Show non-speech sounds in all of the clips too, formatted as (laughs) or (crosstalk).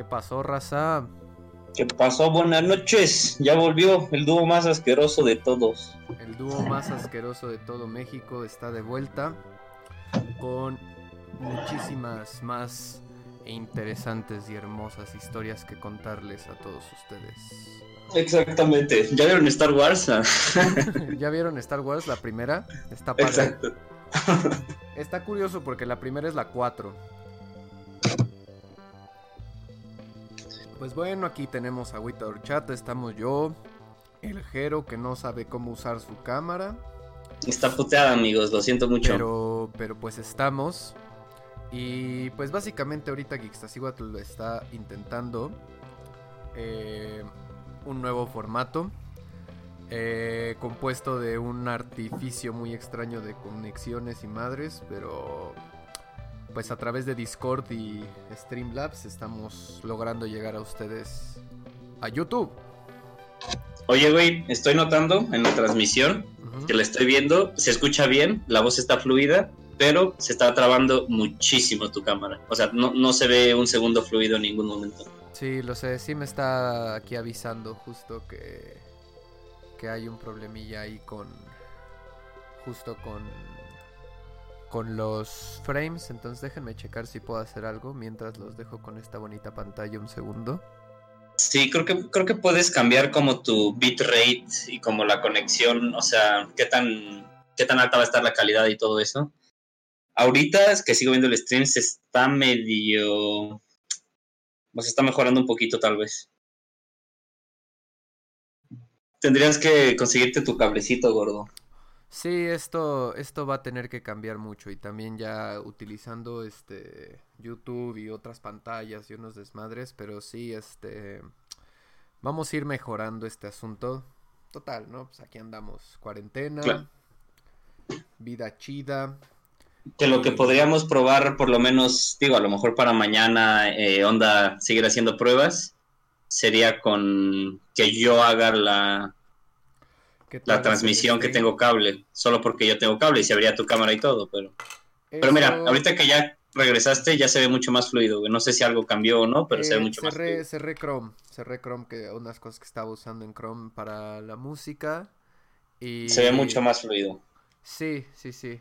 ¿Qué pasó, raza? ¿Qué pasó? Buenas noches. Ya volvió el dúo más asqueroso de todos. El dúo más asqueroso de todo México está de vuelta con muchísimas más interesantes y hermosas historias que contarles a todos ustedes. Exactamente. ¿Ya vieron Star Wars? (laughs) ¿Ya vieron Star Wars, la primera? Está padre. Exacto. Está curioso porque la primera es la 4. Pues bueno, aquí tenemos a Wita Horchata, estamos yo, el Jero que no sabe cómo usar su cámara, Está puteada, amigos. Lo siento mucho. pero, pero pues estamos. Y pues básicamente ahorita Geekstasihuatl está intentando eh, un nuevo formato eh, compuesto de un artificio muy extraño de conexiones y madres, pero pues a través de Discord y Streamlabs estamos logrando llegar a ustedes a YouTube. Oye, güey, estoy notando en la transmisión que la estoy viendo. Se escucha bien, la voz está fluida, pero se está trabando muchísimo tu cámara. O sea, no, no se ve un segundo fluido en ningún momento. Sí, lo sé, sí me está aquí avisando justo que, que hay un problemilla ahí con justo con con los frames, entonces déjenme checar si puedo hacer algo mientras los dejo con esta bonita pantalla un segundo. Sí, creo que, creo que puedes cambiar como tu bitrate y como la conexión, o sea, qué tan, qué tan alta va a estar la calidad y todo eso. Ahorita es que sigo viendo el stream, se está medio... O sea, está mejorando un poquito tal vez. Tendrías que conseguirte tu cablecito, gordo. Sí, esto esto va a tener que cambiar mucho y también ya utilizando este YouTube y otras pantallas y unos desmadres, pero sí este vamos a ir mejorando este asunto. Total, ¿no? Pues aquí andamos, cuarentena, Claro. vida chida. Que lo que podríamos probar, por lo menos, digo, a lo mejor para mañana, eh, onda, seguir haciendo pruebas, sería con que yo haga la, ¿Qué la transmisión que stream? tengo cable, solo porque yo tengo cable y se abría tu cámara y todo, pero... Pero mira, ahorita que ya regresaste ya se ve mucho más fluido. No sé si algo cambió o no, pero se ve eh, mucho más fluido. cerré Chrome, cerré Chrome que unas cosas que estaba usando en Chrome para la música y Se ve mucho más fluido. Sí, sí, sí.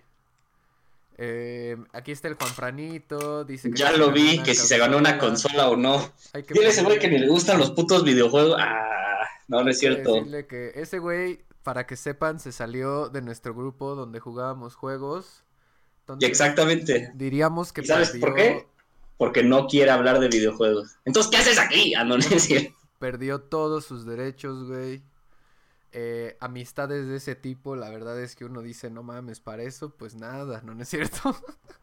Eh, aquí está el Juan Franito, dice que Ya lo vi, que si se ganó una consola. o no. Dile ese güey que ni le gustan los putos videojuegos. Ah, no, no es cierto. que ese güey, para que sepan, se salió de nuestro grupo donde jugábamos juegos. Y exactamente. diríamos que ¿Y sabes perdió, por qué? Porque no quiere hablar de videojuegos. Entonces, ¿qué haces aquí? Ah, no, no es cierto. perdió todos sus derechos, güey. Eh, amistades de ese tipo, la verdad es que uno dice, no mames, para eso, pues nada, no, no es cierto.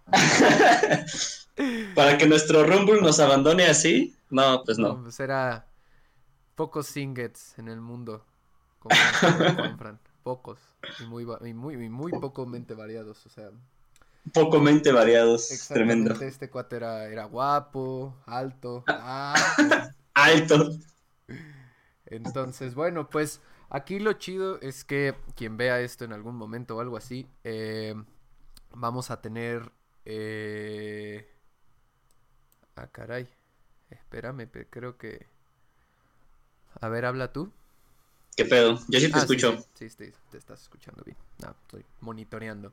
(laughs) Para que nuestro Rumble nos abandone así. No, pues no. pues era pocos singets en el mundo. (laughs) Pocos. Y muy, y muy, y muy pocamente variados. O sea, Poco mente variados. Tremendo. este cuate era, era guapo, alto. Ah, (laughs) Alto. entonces, bueno, pues aquí lo chido es que quien vea esto en algún momento o algo así, eh, vamos a tener... Eh... Ah, caray. Espérame, creo que... A ver, habla tú. ¿Qué pedo? Yo sí te Ah, escucho. Sí, sí, sí, te estás escuchando bien. No, estoy monitoreando.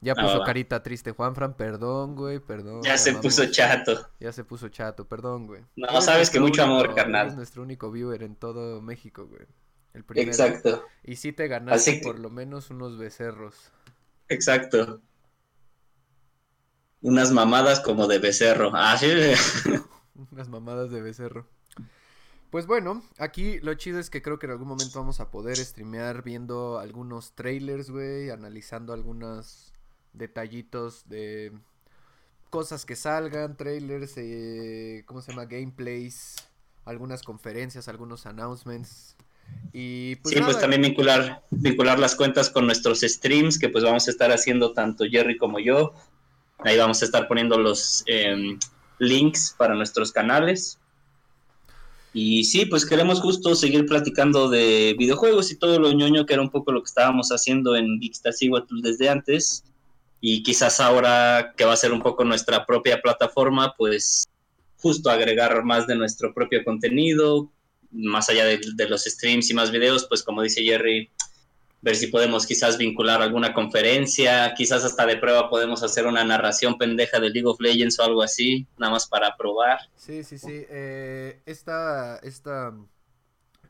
Ya Ah, puso carita triste Juanfran, perdón, güey, perdón. Ya se puso chato. Ya se puso chato, perdón, güey. No, Eres sabes que mucho amor, carnal. Eres nuestro único viewer en todo México, güey. El primero. Exacto, Y sí te ganaste Así que- por lo menos unos becerros. exacto. Unas mamadas como de becerro. Ah, sí. (laughs) Unas mamadas de becerro. Pues bueno, aquí lo chido es que creo que en algún momento vamos a poder streamear viendo algunos trailers, güey, analizando algunos detallitos de cosas que salgan, trailers, eh, ¿cómo se llama? Gameplays, algunas conferencias, algunos announcements. Y pues, sí, pues también vincular, vincular las cuentas con nuestros streams, que pues vamos a estar haciendo tanto Jerry como yo. Ahí vamos a estar poniendo los em, links para nuestros canales. Y sí, pues queremos justo seguir platicando de videojuegos y todo lo ñoño que era un poco lo que estábamos haciendo en Geekstasihuatl desde antes. Y quizás ahora que va a ser un poco nuestra propia plataforma, pues justo agregar más de nuestro propio contenido, más allá de, de los streams y más videos, pues como dice Jerry, ver si podemos quizás vincular alguna conferencia, quizás hasta de prueba podemos hacer una narración pendeja de League of Legends o algo así, nada más para probar. Sí, sí, sí. Eh, esta, esta,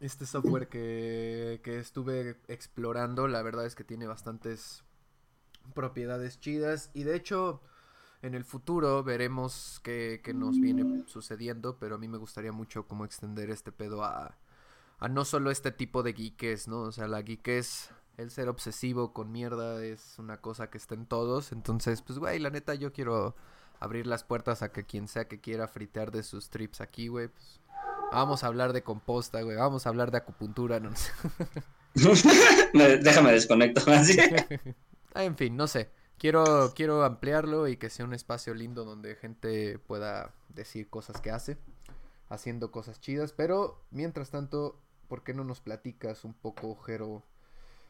este software que, que estuve explorando, la verdad es que tiene bastantes propiedades chidas y de hecho en el futuro veremos qué, qué nos viene sucediendo, pero a mí me gustaría mucho como extender este pedo a, a no solo este tipo de geekes, ¿no? O sea, la geekes el ser obsesivo con mierda es una cosa que está en todos. Entonces, pues, güey, la neta, yo quiero abrir las puertas a que quien sea que quiera fritear de sus trips aquí, güey, pues, vamos a hablar de composta, güey, vamos a hablar de acupuntura, no sé. (laughs) Déjame desconecto. (laughs) Ah, en fin, no sé. Quiero, quiero ampliarlo y que sea un espacio lindo donde gente pueda decir cosas que hace, haciendo cosas chidas. Pero, mientras tanto, ¿por qué no nos platicas un poco, Jero?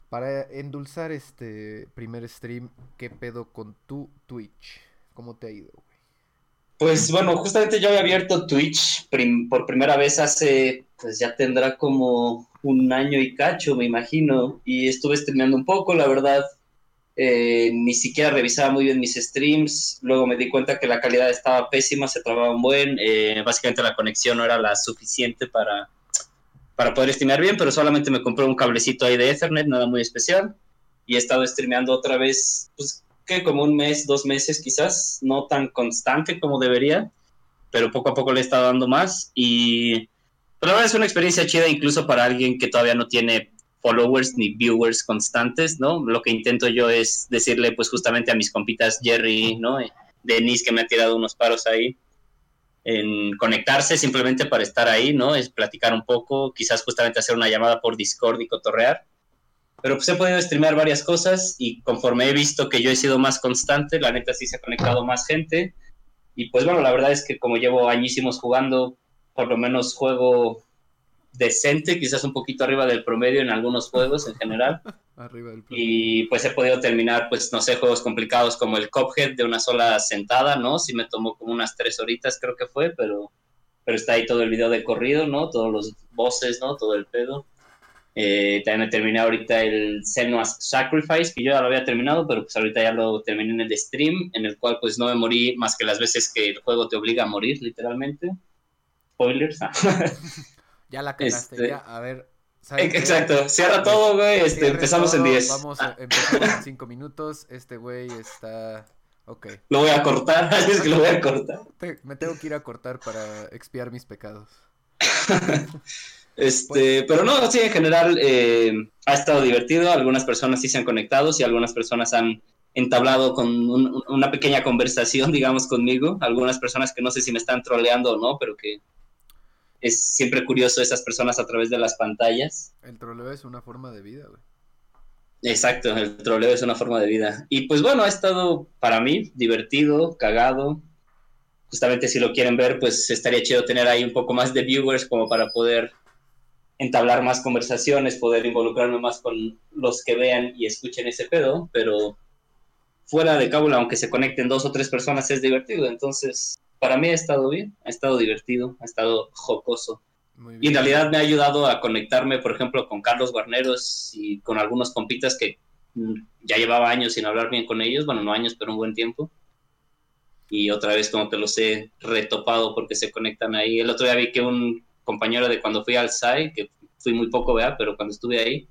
Para endulzar este primer stream, ¿qué pedo con tu Twitch? ¿Cómo te ha ido, güey? Pues bueno, justamente yo había abierto Twitch por primera vez hace, pues ya tendrá como un año y cacho, me imagino, y estuve streameando un poco, la verdad, eh, ni siquiera revisaba muy bien mis streams, luego me di cuenta que la calidad estaba pésima, se trababa un buen, eh, básicamente la conexión no era la suficiente para, para poder streamear bien, pero solamente me compré un cablecito ahí de Ethernet, nada muy especial, y he estado streameando otra vez, pues que como un mes, dos meses quizás, no tan constante como debería, pero poco a poco le he estado dando más. Y pero la verdad es una experiencia chida incluso para alguien que todavía no tiene followers ni viewers constantes, ¿no? Lo que intento yo es decirle pues justamente a mis compitas Jerry, ¿no? Denise que me ha tirado unos paros ahí, en conectarse simplemente para estar ahí, ¿no? Es platicar un poco, quizás justamente hacer una llamada por Discord y cotorrear. Pero pues he podido streamear varias cosas y conforme he visto que yo he sido más constante, la neta sí se ha conectado más gente. Y pues bueno, la verdad es que como llevo añísimos jugando, por lo menos juego decente, quizás un poquito arriba del promedio en algunos juegos en general. (laughs) y pues he podido terminar, pues no sé, juegos complicados como el Cophead de una sola sentada, ¿no? Sí me tomó como unas tres horitas creo que fue, pero, pero está ahí todo el video de corrido, ¿no? Todos los voces, ¿no? Todo el pedo. Eh, también me terminé ahorita el Senua's Sacrifice, que yo ya lo había terminado, pero pues ahorita ya lo terminé en el stream, en el cual pues no me morí más que las veces que el juego te obliga a morir, literalmente. Spoilers. (laughs) Ya la cagaste, este, ya, a ver. Exacto, cierra todo, güey, este, empezamos en 10. Vamos, a, empezamos en (laughs) 5 minutos, este güey está... Ok. Lo voy a cortar, (laughs) es que lo voy a cortar. me tengo que ir a cortar para expiar mis pecados. (laughs) este, pero no, sí, en general eh, ha estado divertido, algunas personas sí se han conectado, sí, algunas personas han entablado con una pequeña conversación, digamos, conmigo, algunas personas que no sé si me están troleando o no, pero que es siempre curioso esas personas a través de las pantallas. El troleo es una forma de vida, güey. Exacto, el troleo es una forma de vida. Y pues bueno, ha estado para mí divertido, cagado. Justamente si lo quieren ver, pues estaría chido tener ahí un poco más de viewers como para poder entablar más conversaciones, poder involucrarme más con los que vean y escuchen ese pedo, pero fuera de cábula, aunque se conecten dos o tres personas, es divertido. Entonces, para mí ha estado bien, ha estado divertido, ha estado jocoso. Y en realidad me ha ayudado a conectarme, por ejemplo, con Carlos Guarneros y con algunos compitas que mm, ya llevaba años sin hablar bien con ellos, bueno, no años, pero un buen tiempo. Y otra vez como que los he retopado porque se conectan ahí. El otro día vi que un compañero de cuando fui al SAI, que fui muy poco, vea, pero cuando estuve ahí,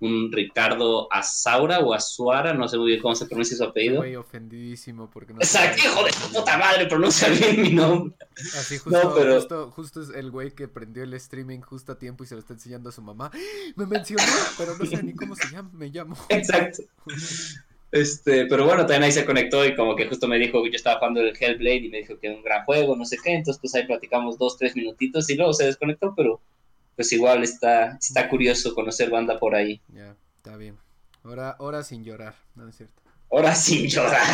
un Ricardo Azaura o Azuara, no sé muy bien cómo se pronuncia su apellido. Güey, ofendidísimo porque no Exacto, hijo de su puta madre, pronuncia bien mi nombre. Así justo, No, pero- justo, justo es el güey que prendió el streaming justo a tiempo y se lo está enseñando a su mamá. Me mencionó, pero no sé ni cómo se llama, me llamo. Exacto. Este, pero bueno, también ahí se conectó y como que justo me dijo que yo estaba jugando el Hellblade y me dijo que era un gran juego, no sé qué, entonces pues ahí platicamos dos, tres minutitos y luego se desconectó, pero pues igual está, está curioso conocer banda por ahí. Ya, está bien. Ahora, ahora sin llorar, no es cierto. Ahora sin llorar.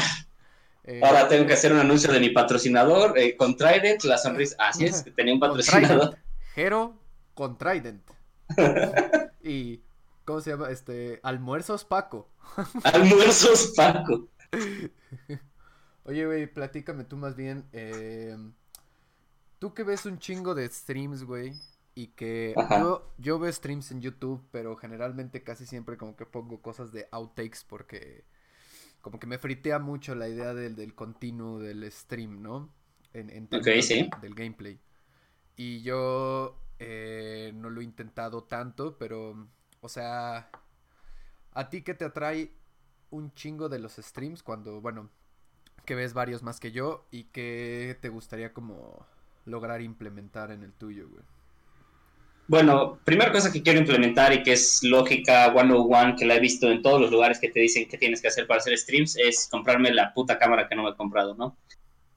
Eh, Ahora tengo que hacer un anuncio de mi patrocinador, eh, con Trident, la sonrisa. Así es, que tenía un patrocinador. Trident. Hero con Trident. (laughs) y, ¿cómo se llama? Este, almuerzos Paco. (laughs) Almuerzos Paco. Oye, güey, platícame tú más bien. eh, tú que ves un chingo de streams, güey. Y que yo, yo veo streams en YouTube, pero generalmente casi siempre como que pongo cosas de outtakes porque como que me fritea mucho la idea del, del continuo del stream, ¿no? En, en Ok, términos sí. del- gameplay. Y yo eh, no lo he intentado tanto, pero, o sea, ¿a ti qué te atrae un chingo de los streams cuando, bueno, que ves varios más que yo y que te gustaría como lograr implementar en el tuyo, güey? Bueno, primera cosa que quiero implementar y que es lógica 101, que la he visto en todos los lugares que te dicen que tienes que hacer para hacer streams, es comprarme la puta cámara que no me he comprado, ¿no?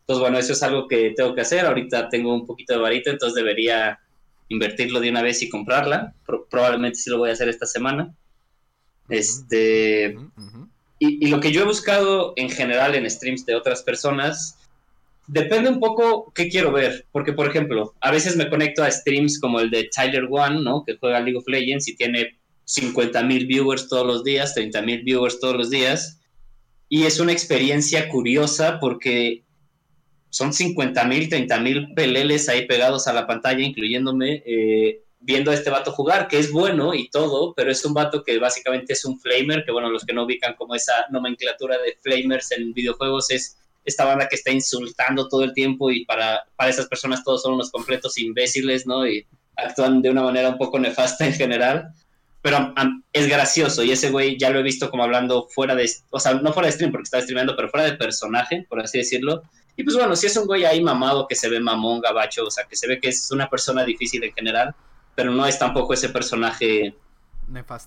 Entonces, bueno, eso es algo que tengo que hacer. Ahorita tengo un poquito de varita, entonces debería invertirlo de una vez y comprarla. Pro- probablemente sí lo voy a hacer esta semana. Este, Ujú, ujú. y, y lo que yo he buscado en general en streams de otras personas, depende un poco qué quiero ver. Porque, por ejemplo, a veces me conecto a streams como el de Tyler One, ¿no? Que juega League of Legends y tiene 50 mil viewers todos los días, 30 mil viewers todos los días. Y es una experiencia curiosa porque son 50 mil, 30 mil peleles ahí pegados a la pantalla, incluyéndome, eh, viendo a este vato jugar, que es bueno y todo, pero es un vato que básicamente es un flamer, que bueno, los que no ubican como esa nomenclatura de flamers en videojuegos es esta banda que está insultando todo el tiempo y para, para esas personas todos son unos completos imbéciles, ¿no? Y actúan de una manera un poco nefasta en general. Pero am, es gracioso y ese güey ya lo he visto como hablando fuera de, o sea, no fuera de stream porque está streameando, pero fuera de personaje, por así decirlo. Y pues bueno, si es un güey ahí mamado que se ve mamón, gabacho, o sea, que se ve que es una persona difícil en general, pero no es tampoco ese personaje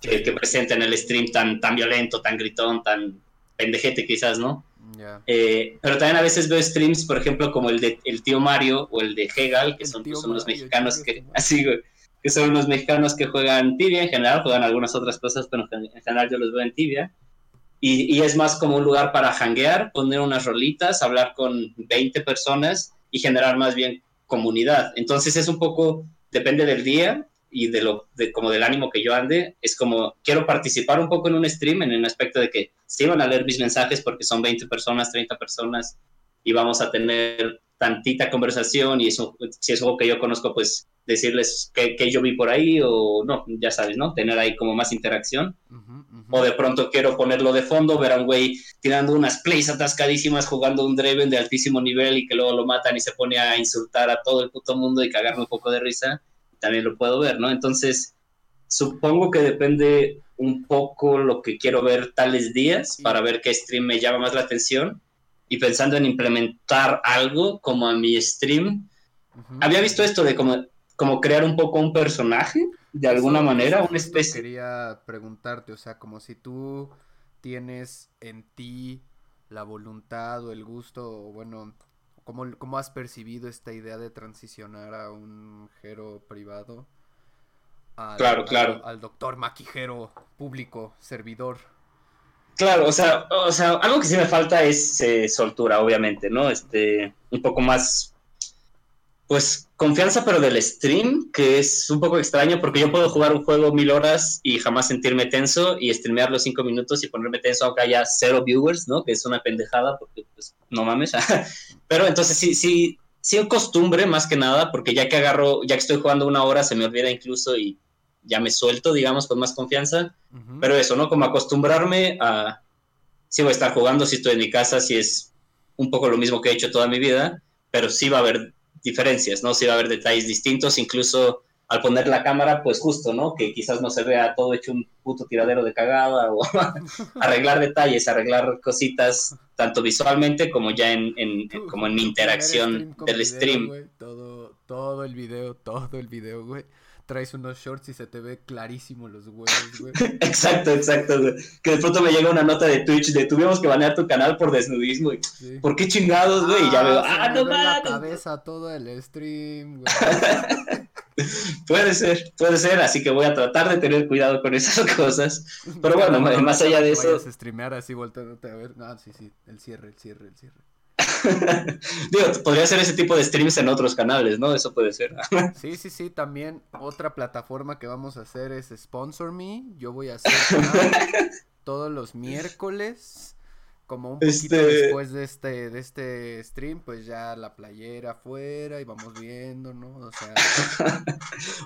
que, que presenta en el stream tan, tan violento, tan gritón, tan pendejete quizás, ¿no? Ya. Eh, pero también a veces veo streams, por ejemplo, como el de el tío Mario o el de Hegal, que son pues, unos Mario, mexicanos que, así, (laughs) güey, que son unos mexicanos que juegan tibia en general, juegan algunas otras cosas, pero en en general yo los veo en tibia. Y, y es más como un lugar para hanguear, poner unas rolitas, hablar con 20 personas y generar más bien comunidad. Entonces es un poco, depende del día y de lo, de, como del ánimo que yo ande, es como, quiero participar un poco en un stream en el aspecto de que sí van a leer mis mensajes porque son 20 personas, 30 personas y vamos a tener tantita conversación y eso, si es algo que yo conozco, pues decirles que, que yo vi por ahí o no, ya sabes, ¿no? Tener ahí como más interacción. Ujú, ujú. O de pronto quiero ponerlo de fondo, ver a un güey tirando unas plays atascadísimas, jugando un Draven de altísimo nivel y que luego lo matan y se pone a insultar a todo el puto mundo y cagarme un poco de risa. También lo puedo ver, ¿no? Entonces, supongo que depende un poco lo que quiero ver tales días para ver qué stream me llama más la atención. Y pensando en implementar algo como a mi stream, había visto esto de como, como crear un poco un personaje, de alguna manera, una especie... Quería preguntarte, o sea, como si tú tienes en ti la voluntad o el gusto, o bueno, ¿cómo, cómo has percibido esta idea de transicionar a un Jero privado? Al, Claro, al- claro. Al, doctor maquijero público, servidor. Claro, o sea, o sea, algo que sí me falta es eh, soltura, obviamente, ¿no? Este, un poco más, pues, confianza, pero del stream, que es un poco extraño porque yo puedo jugar un juego mil horas y jamás sentirme tenso y streamear los cinco minutos y ponerme tenso aunque haya cero viewers, ¿no? Que es una pendejada porque, pues, no mames. (laughs) pero entonces sí, sí, sí en costumbre más que nada porque ya que agarro, ya que estoy jugando una hora se me olvida incluso y ya me suelto, digamos, con más confianza. Pero eso, ¿no? Como acostumbrarme a... Sí voy a estar jugando, si estoy en mi casa, si es un poco lo mismo que he hecho toda mi vida, pero sí va a haber diferencias, ¿no? Sí va a haber detalles distintos, incluso al poner la cámara, pues justo, ¿no? Que quizás no se vea todo hecho un puto tiradero de cagada o (laughs) arreglar detalles, arreglar cositas, tanto visualmente como ya en, en, como en mi interacción del stream. todo, todo el video, todo el video, güey traes unos shorts y se te ve clarísimo los huevos, güey. (laughs) exacto, exacto, güey. Que de pronto me llega una nota de Twitch de tuvimos que banear tu canal por desnudismo. Y, ¿Por qué chingados, güey? y ya veo, ah, no mames. la cabeza todo el stream, güey. (laughs) puede ser, puede ser, así que voy a tratar de tener cuidado con esas (laughs) cosas. Pero bueno, más allá de eso. a streamear así volteándote a ver. No, sí, sí, el cierre, el cierre, el cierre. (laughs) Digo, podría ser ese tipo de streams en otros canales, ¿no? Eso puede ser. (laughs) sí, sí, sí. También otra plataforma que vamos a hacer es Sponsor Me. Yo voy a hacer (laughs) todos los miércoles. Como un poquito este después de este, de este stream, pues ya la playera afuera y vamos viendo, ¿no? O sea.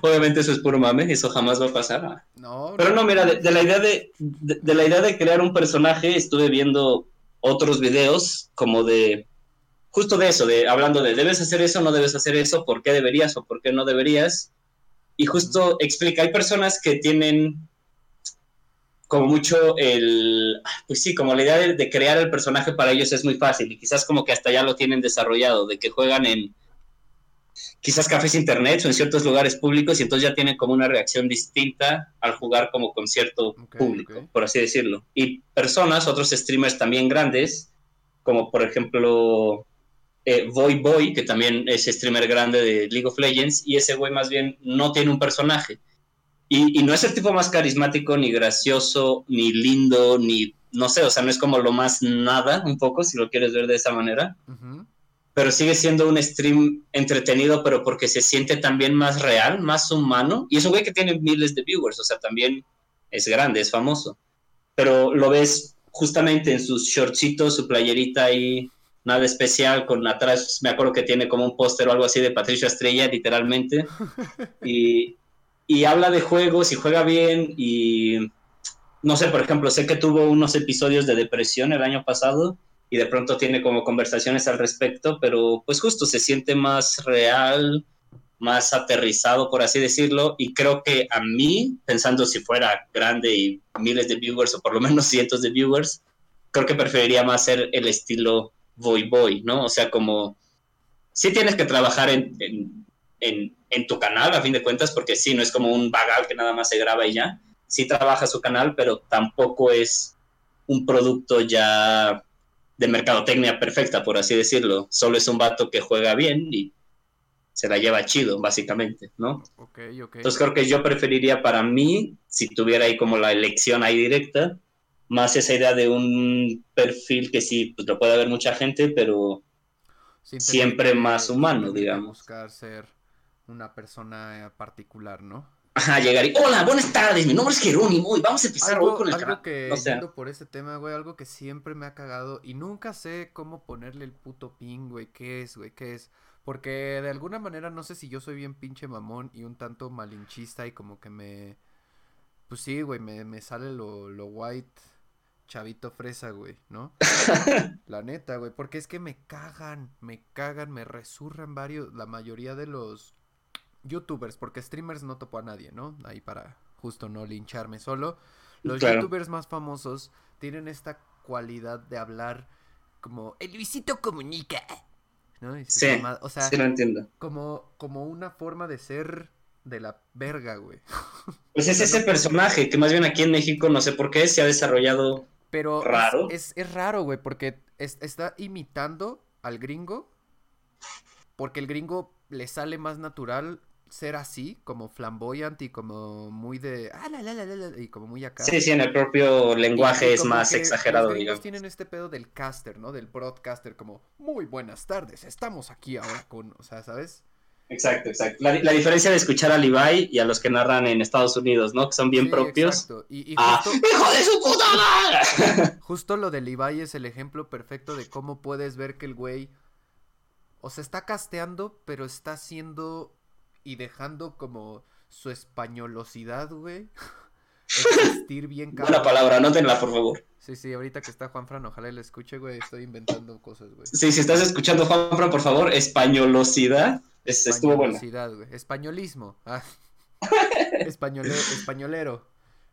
Obviamente eso es puro mame, eso jamás va a pasar. No. Pero no, mira, de, la idea de, de la idea de crear un personaje, estuve viendo otros videos como de justo de eso, de hablando de debes hacer eso, no debes hacer eso, por qué deberías o por qué no deberías. Y justo explica, hay personas que tienen como mucho el, pues sí, como la idea de, crear el personaje para ellos es muy fácil y quizás como que hasta ya lo tienen desarrollado, de que juegan en quizás cafés internet o en ciertos lugares públicos y entonces ya tienen como una reacción distinta al jugar como concierto público, por así decirlo. Y personas, otros streamers también grandes, como por ejemplo eh, Boy Boy, que también es streamer grande de League of Legends, y ese güey más bien no tiene un personaje. Y, no es el tipo más carismático, ni gracioso, ni lindo, ni no sé, o sea, no es como lo más nada, un poco, si lo quieres ver de esa manera. Pero sigue siendo un stream entretenido, pero porque se siente también más real, más humano. Y es un güey que tiene miles de viewers, o sea, también es grande, es famoso. Pero lo ves justamente en sus shortcitos, su playerita ahí nada especial, con atrás, me acuerdo que tiene como un póster o algo así de Patricio Estrella, literalmente, (laughs) y, y habla de juegos y juega bien y no sé, por ejemplo, sé que tuvo unos episodios de depresión el año pasado y de pronto tiene como conversaciones al respecto, pero pues justo se siente más real, más aterrizado, por así decirlo, y creo que a mí, pensando si fuera grande y miles de viewers o por lo menos cientos de viewers, creo que preferiría más ser el estilo voy, voy, ¿no? O sea, como sí tienes que trabajar en, en, tu canal, a fin de cuentas, porque sí, no es como un vagal que nada más se graba y ya. Sí trabaja su canal, pero tampoco es un producto ya de mercadotecnia perfecta, por así decirlo. Solo es un vato que juega bien y se la lleva chido, básicamente, ¿no? Okay, okay. Entonces creo que yo preferiría para mí, si tuviera ahí como la elección ahí directa, más esa idea de un perfil que sí, pues lo puede ver mucha gente, pero siempre más humano, digamos. Buscar ser una persona particular, ¿no? Ajá, llegar y, hola, buenas tardes, mi nombre es Jerónimo y vamos a empezar hoy con el Algo que, por ese tema, güey, algo que siempre me ha cagado y nunca sé cómo ponerle el puto ping, güey, qué es, güey, qué es. Porque de alguna manera no sé si yo soy bien pinche mamón y un tanto malinchista y como que me... Pues sí, güey, me, me sale lo, lo white chavito fresa, güey, ¿no? (laughs) la neta, güey, porque es que me cagan, me cagan, me resurran varios, la mayoría de los youtubers, porque streamers no topo a nadie, ¿no? Ahí para justo no lincharme solo. Los youtubers más famosos tienen esta cualidad de hablar como el Luisito comunica. ¿no? sí, o sea, sí lo entiendo. Como, como una forma de ser de la verga, güey. Pues es (laughs) ese personaje que más bien aquí en México, no sé por qué, se ha desarrollado pero ¿Raro? Es, es, raro, güey, porque está imitando al gringo. Porque el gringo le sale más natural ser así, como flamboyant y como muy de. Ah, la, la, la, y como muy acá. Sí, sí, en el propio lenguaje es más exagerado, los digamos. tienen este pedo del caster, ¿no? Del broadcaster, como, muy buenas tardes, estamos aquí ahora con. O sea, ¿sabes? Exacto, exacto. La, diferencia de escuchar a Levi y a los que narran en Estados Unidos, ¿no? Que son bien propios. Exacto. Y, ah, justo, ¡Hijo de su puta madre! (laughs) Justo lo de Levi es el ejemplo perfecto de cómo puedes ver que el güey. O se está casteando, pero está haciendo y dejando como su españolosidad, güey. (laughs) Existir bien cabrón. Una palabra, anótenla, por favor. Sí, sí, ahorita que está Juanfran, ojalá le escuche, güey. Estoy inventando cosas, güey. Sí, si estás escuchando, Juanfran, por favor, españolosidad. Es, estuvo bueno. Españolismo. Ah. (laughs) españolero.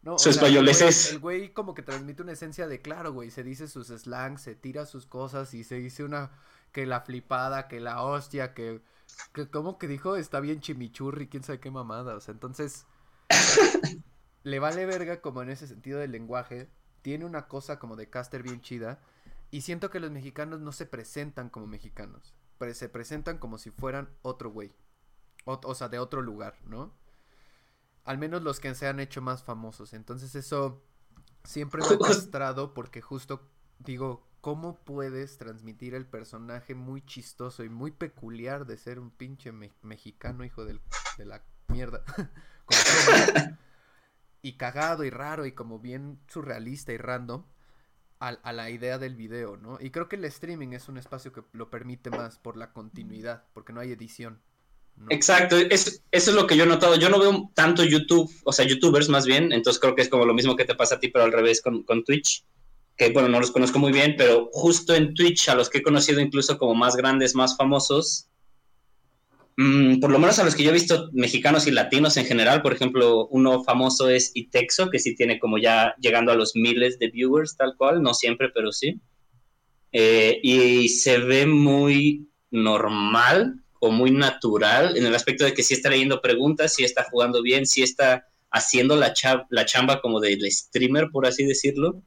No, Su español es El güey como que transmite una esencia de claro, güey. Se dice sus slangs, se tira sus cosas y se dice una. Que la flipada, que la hostia, que. que como que dijo, está bien chimichurri, quién sabe qué mamada. O sea, entonces. (laughs) le vale verga como en ese sentido del lenguaje. Tiene una cosa como de caster bien chida. Y siento que los mexicanos no se presentan como mexicanos. Pero se presentan como si fueran otro güey. O, sea, de otro lugar, ¿no? Al menos los que se han hecho más famosos. Entonces eso siempre me ha (laughs) mostrado porque justo digo, ¿cómo puedes transmitir el personaje muy chistoso y muy peculiar de ser un pinche mexicano hijo de la mierda? (laughs) y cagado y raro y como bien surrealista y random a, la idea del video, ¿no? Y creo que el streaming es un espacio que lo permite más por la continuidad, porque no hay edición. Exacto, eso, es lo que yo he notado. Yo no veo tanto YouTube, o sea, YouTubers más bien, entonces creo que es como lo mismo que te pasa a ti, pero al revés con, con Twitch, que bueno, no los conozco muy bien, pero justo en Twitch, a los que he conocido incluso como más grandes, más famosos, Mm, por lo menos a los que yo he visto mexicanos y latinos en general, por ejemplo, uno famoso es Itexo, que sí tiene como ya llegando a los miles de viewers, tal cual, no siempre, pero sí. Eh, y se ve muy normal o muy natural en el aspecto de que sí está leyendo preguntas, sí está jugando bien, sí está haciendo la, la chamba como del streamer, por así decirlo,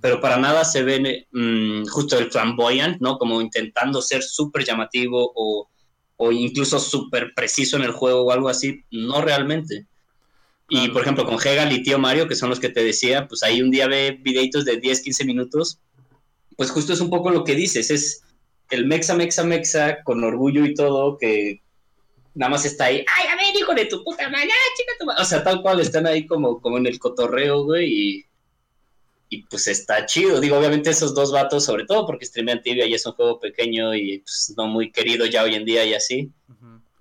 pero para nada se ve mm, justo el flamboyant, ¿no? Como intentando ser súper llamativo o o incluso súper preciso en el juego o algo así, no realmente. Y por ejemplo, con Hegal y Tío Mario, que son los que te decía, pues ahí un día ve videitos de 10, 15 minutos, pues justo es un poco lo que dices, es el mexa, mexa, mexa, con orgullo y todo, que nada más está ahí, ay, a ver, hijo de tu puta madre, chica tu O sea, tal cual, están ahí como, como en el cotorreo, güey, y y pues está chido. Digo, obviamente esos dos vatos, sobre todo porque streamean Tibia y es un juego pequeño y pues, no muy querido ya hoy en día y así.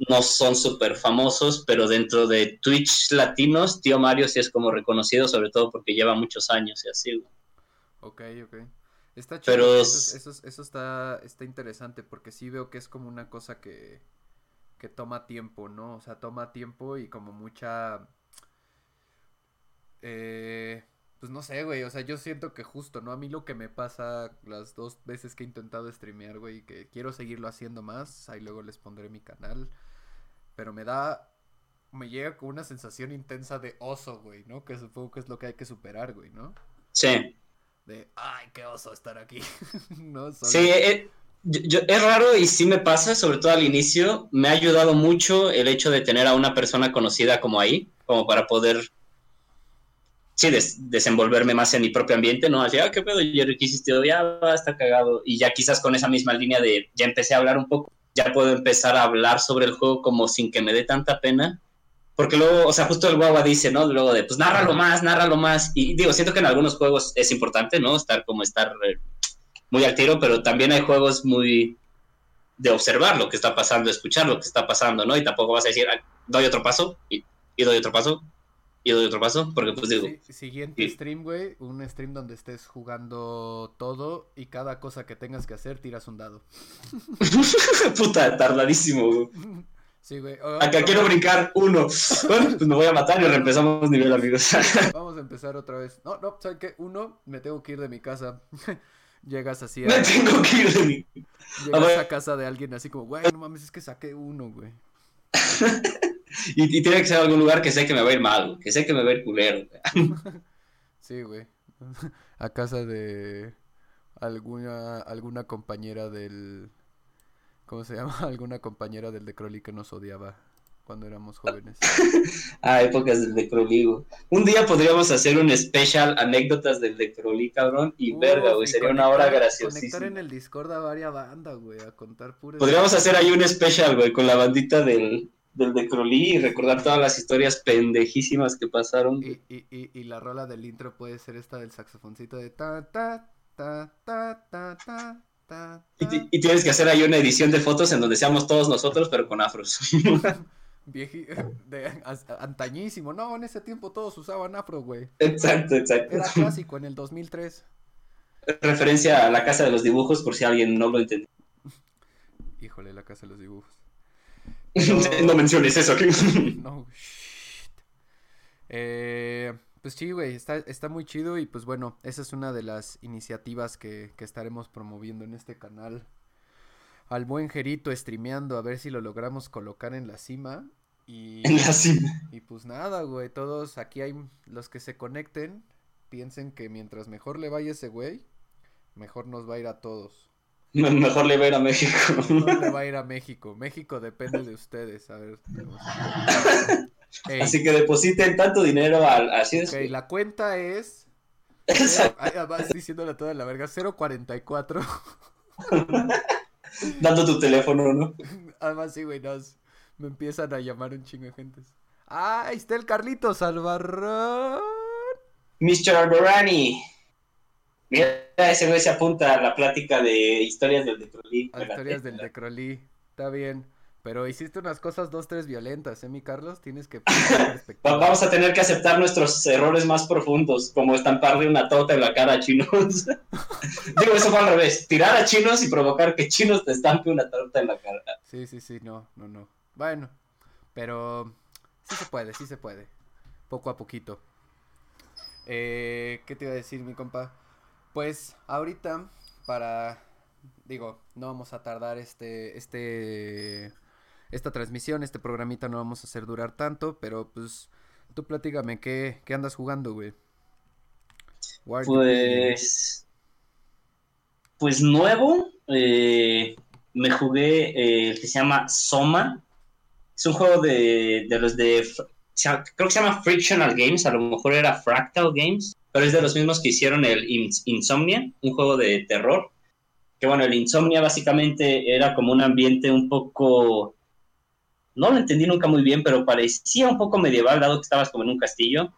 No son súper famosos, pero dentro de Twitch latinos, tío Mario sí es como reconocido, sobre todo porque lleva muchos años y así. Ok, ok. Está chido. Pero... Eso, eso, está, está interesante porque sí veo que es como una cosa que, que toma tiempo, ¿no? O sea, toma tiempo y como mucha... Eh pues no sé, güey, o sea, yo siento que justo, ¿no? A mí lo que me pasa las dos veces que he intentado streamear, güey, que quiero seguirlo haciendo más, ahí luego les pondré mi canal, pero me da, me llega con una sensación intensa de oso, güey, ¿no? Que supongo que es lo que hay que superar, güey, ¿no? Sí. De, ay, qué oso estar aquí, (laughs) ¿no? Sí, eh, es raro y sí me pasa, sobre todo al inicio, me ha ayudado mucho el hecho de tener a una persona conocida como ahí, como para poder sí, desenvolverme más en mi propio ambiente, ¿no? Así, ah, qué pedo, Jerry, ¿qué hiciste? Ya va, está cagado. Y ya quizás con esa misma línea de, ya empecé a hablar un poco, ya puedo empezar a hablar sobre el juego como sin que me dé tanta pena. Porque luego, o sea, justo el guagua dice, ¿no? Luego de, pues nárralo más, nárralo más. Y digo, siento que en algunos juegos es importante, ¿no? Estar como estar eh, muy al tiro, pero también hay juegos muy de observar lo que está pasando, escuchar lo que está pasando, ¿no? Y tampoco vas a decir, ah, doy otro paso y doy otro paso y doy otro paso, porque pues digo... siguiente stream, güey, un stream donde estés jugando todo y cada cosa que tengas que hacer tiras un dado. (laughs) Puta, tardadísimo, güey. (laughs) Sí, güey. Acá quiero brincar uno. (laughs) Bueno, pues me voy a matar y reempezamos nivel, amigos. Vamos a empezar otra vez. No, no, ¿sabes qué? Uno, me tengo que ir de mi casa. Llegas así a... Me tengo que ir de mi... Llegas a, casa de alguien así como, güey, no mames, es que saqué uno, güey. (laughs) y, tiene que ser algún lugar que sé que me va a ir mal, que sé que me va a ir culero. (laughs) sí, güey. (laughs) A casa de alguna alguna compañera del ¿cómo se llama? Alguna compañera del de Crowley que nos odiaba cuando éramos jóvenes. ah, épocas del de Crowley. Un día podríamos hacer un especial anécdotas del de Crowley, cabrón, y verga, güey, sería una hora graciosísima. Conectar en el Discord a varias bandas, güey, a contar puras Podríamos hacer ahí un especial, güey, con la bandita del del de Crowley y recordar todas las historias pendejísimas que pasaron. Y, y, y, y, la rola del intro puede ser esta del saxofoncito de ta ta ta ta ta ta. ta, y, tienes que hacer ahí una edición de fotos en donde seamos todos nosotros, pero con afros. (laughs) Vieji de antañísimo. No, en ese tiempo todos usaban afro, güey. Exacto, exacto. Era clásico en el 2003. Referencia a la casa de los dibujos, por si alguien no lo entendió. Híjole, la casa de los dibujos. (laughs) No, menciones eso. (laughs) No, Eh, pues sí, güey, está, está muy chido y pues bueno, esa es una de las iniciativas que, que estaremos promoviendo en este canal. Al buen Jerito streameando, a ver si lo logramos colocar en la cima. Y, En la cima. y pues nada, güey, todos aquí hay los que se conecten, piensen que mientras mejor le vaya ese güey, mejor nos va a ir a todos. (laughs) Me- Mejor le ver a México. Mejor le va a ir a México. México depende de ustedes. A ver. tenemos- Ey, Así que depositen tanto dinero al. Así es. ok, la cuenta es. Vas diciéndola toda la verga. 044. (laughs) Dando tu teléfono, ¿no? Además, sí, güey, nos- me empiezan a llamar un chingo de gentes. Ah, ahí está el Carlitos Albarrán. Mr. Alberani. Mira, ese güey se apunta a la plática de historias del Detrolí. A historias del Decrolí. Está bien. Pero hiciste unas cosas dos, tres violentas, ¿eh, mi Carlos? Tienes que. Vamos a tener que aceptar nuestros errores más profundos, como estamparle una torta en la cara a chinos. (laughs) Digo, eso fue al revés. Tirar a chinos y provocar que chinos te estampe una torta en la cara. Sí, sí, sí, no, no, no. Bueno, pero sí se puede, sí se puede. Poco a poquito. Eh, ¿Qué te iba a decir, mi compa? Pues ahorita, para, digo, no vamos a tardar este, este, esta transmisión, este programita no vamos a hacer durar tanto, pero pues, tú platícame, ¿qué, qué andas jugando, güey? Pues. Pues nuevo. eh, me jugué eh, que se llama Soma. Es un juego de, de los de. Creo que se llama Frictional Games. A lo mejor era Fractal Games. Pero es de los mismos que hicieron el Ins- Insomnia, un juego de terror. Que bueno, el Insomnia básicamente era como un ambiente un poco. No lo entendí nunca muy bien, pero parecía un poco medieval, dado que estabas como en un castillo.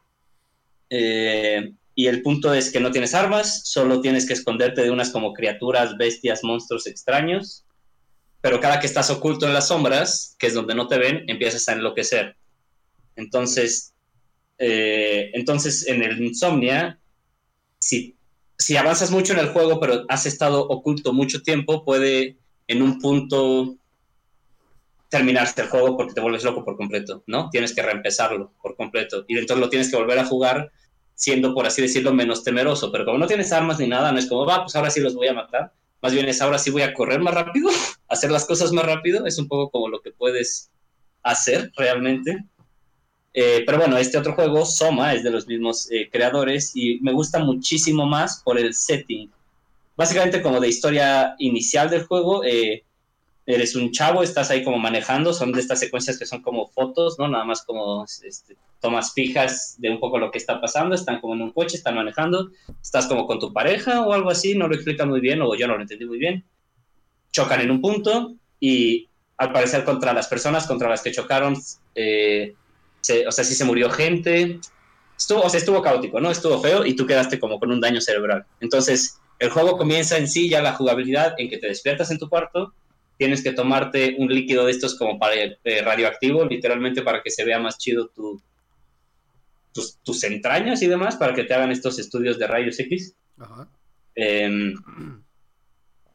Eh, y el punto es que no tienes armas, solo tienes que esconderte de unas como criaturas, bestias, monstruos extraños. Pero cada que estás oculto en las sombras, que es donde no te ven, empiezas a enloquecer. Entonces, eh, entonces en el Insomnia, si, avanzas mucho en el juego, pero has estado oculto mucho tiempo, puede en un punto terminarse el juego porque te vuelves loco por completo, ¿no? Tienes que reempezarlo por completo. Y entonces lo tienes que volver a jugar siendo, por así decirlo, menos temeroso. Pero como no tienes armas ni nada, no es como, va, pues ahora sí los voy a matar. Más bien es ahora sí voy a correr más rápido, (laughs) hacer las cosas más rápido. Es un poco como lo que puedes hacer realmente. Eh, pero bueno, este otro juego, Soma, es de los mismos eh, creadores y me gusta muchísimo más por el setting. Básicamente como de historia inicial del juego, eh, eres un chavo, estás ahí como manejando, son de estas secuencias que son como fotos, ¿no? Nada más como este, tomas fijas de un poco lo que está pasando, están como en un coche, están manejando, estás como con tu pareja o algo así, no lo explican muy bien o yo no lo entendí muy bien. Chocan en un punto y al parecer contra las personas contra las que chocaron, eh, se, o sea, sí se murió gente, estuvo, o sea, estuvo caótico, ¿no? Estuvo feo y tú quedaste como con un daño cerebral. Entonces, el juego comienza en sí ya la jugabilidad en que te despiertas en tu cuarto, tienes que tomarte un líquido de estos como para eh, radioactivo, literalmente para que se vea más chido tu, tus, tus entrañas y demás, para que te hagan estos estudios de rayos X. Ajá. Eh,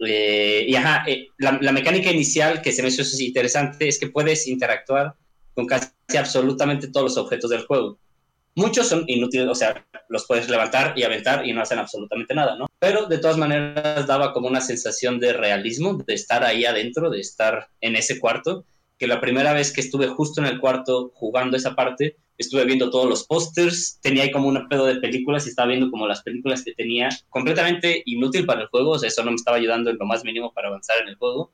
eh, y ajá, eh, la, la, mecánica inicial que se me hizo interesante es que puedes interactuar con casi absolutamente todos los objetos del juego. Muchos son inútiles, o sea, los puedes levantar y aventar y no hacen absolutamente nada, ¿no? Pero de todas maneras daba como una sensación de realismo, de estar ahí adentro, de estar en ese cuarto, que la primera vez que estuve justo en el cuarto jugando esa parte, estuve viendo todos los pósters, tenía ahí como un pedo de películas y estaba viendo como las películas que tenía, completamente inútil para el juego, o sea, eso no me estaba ayudando en lo más mínimo para avanzar en el juego,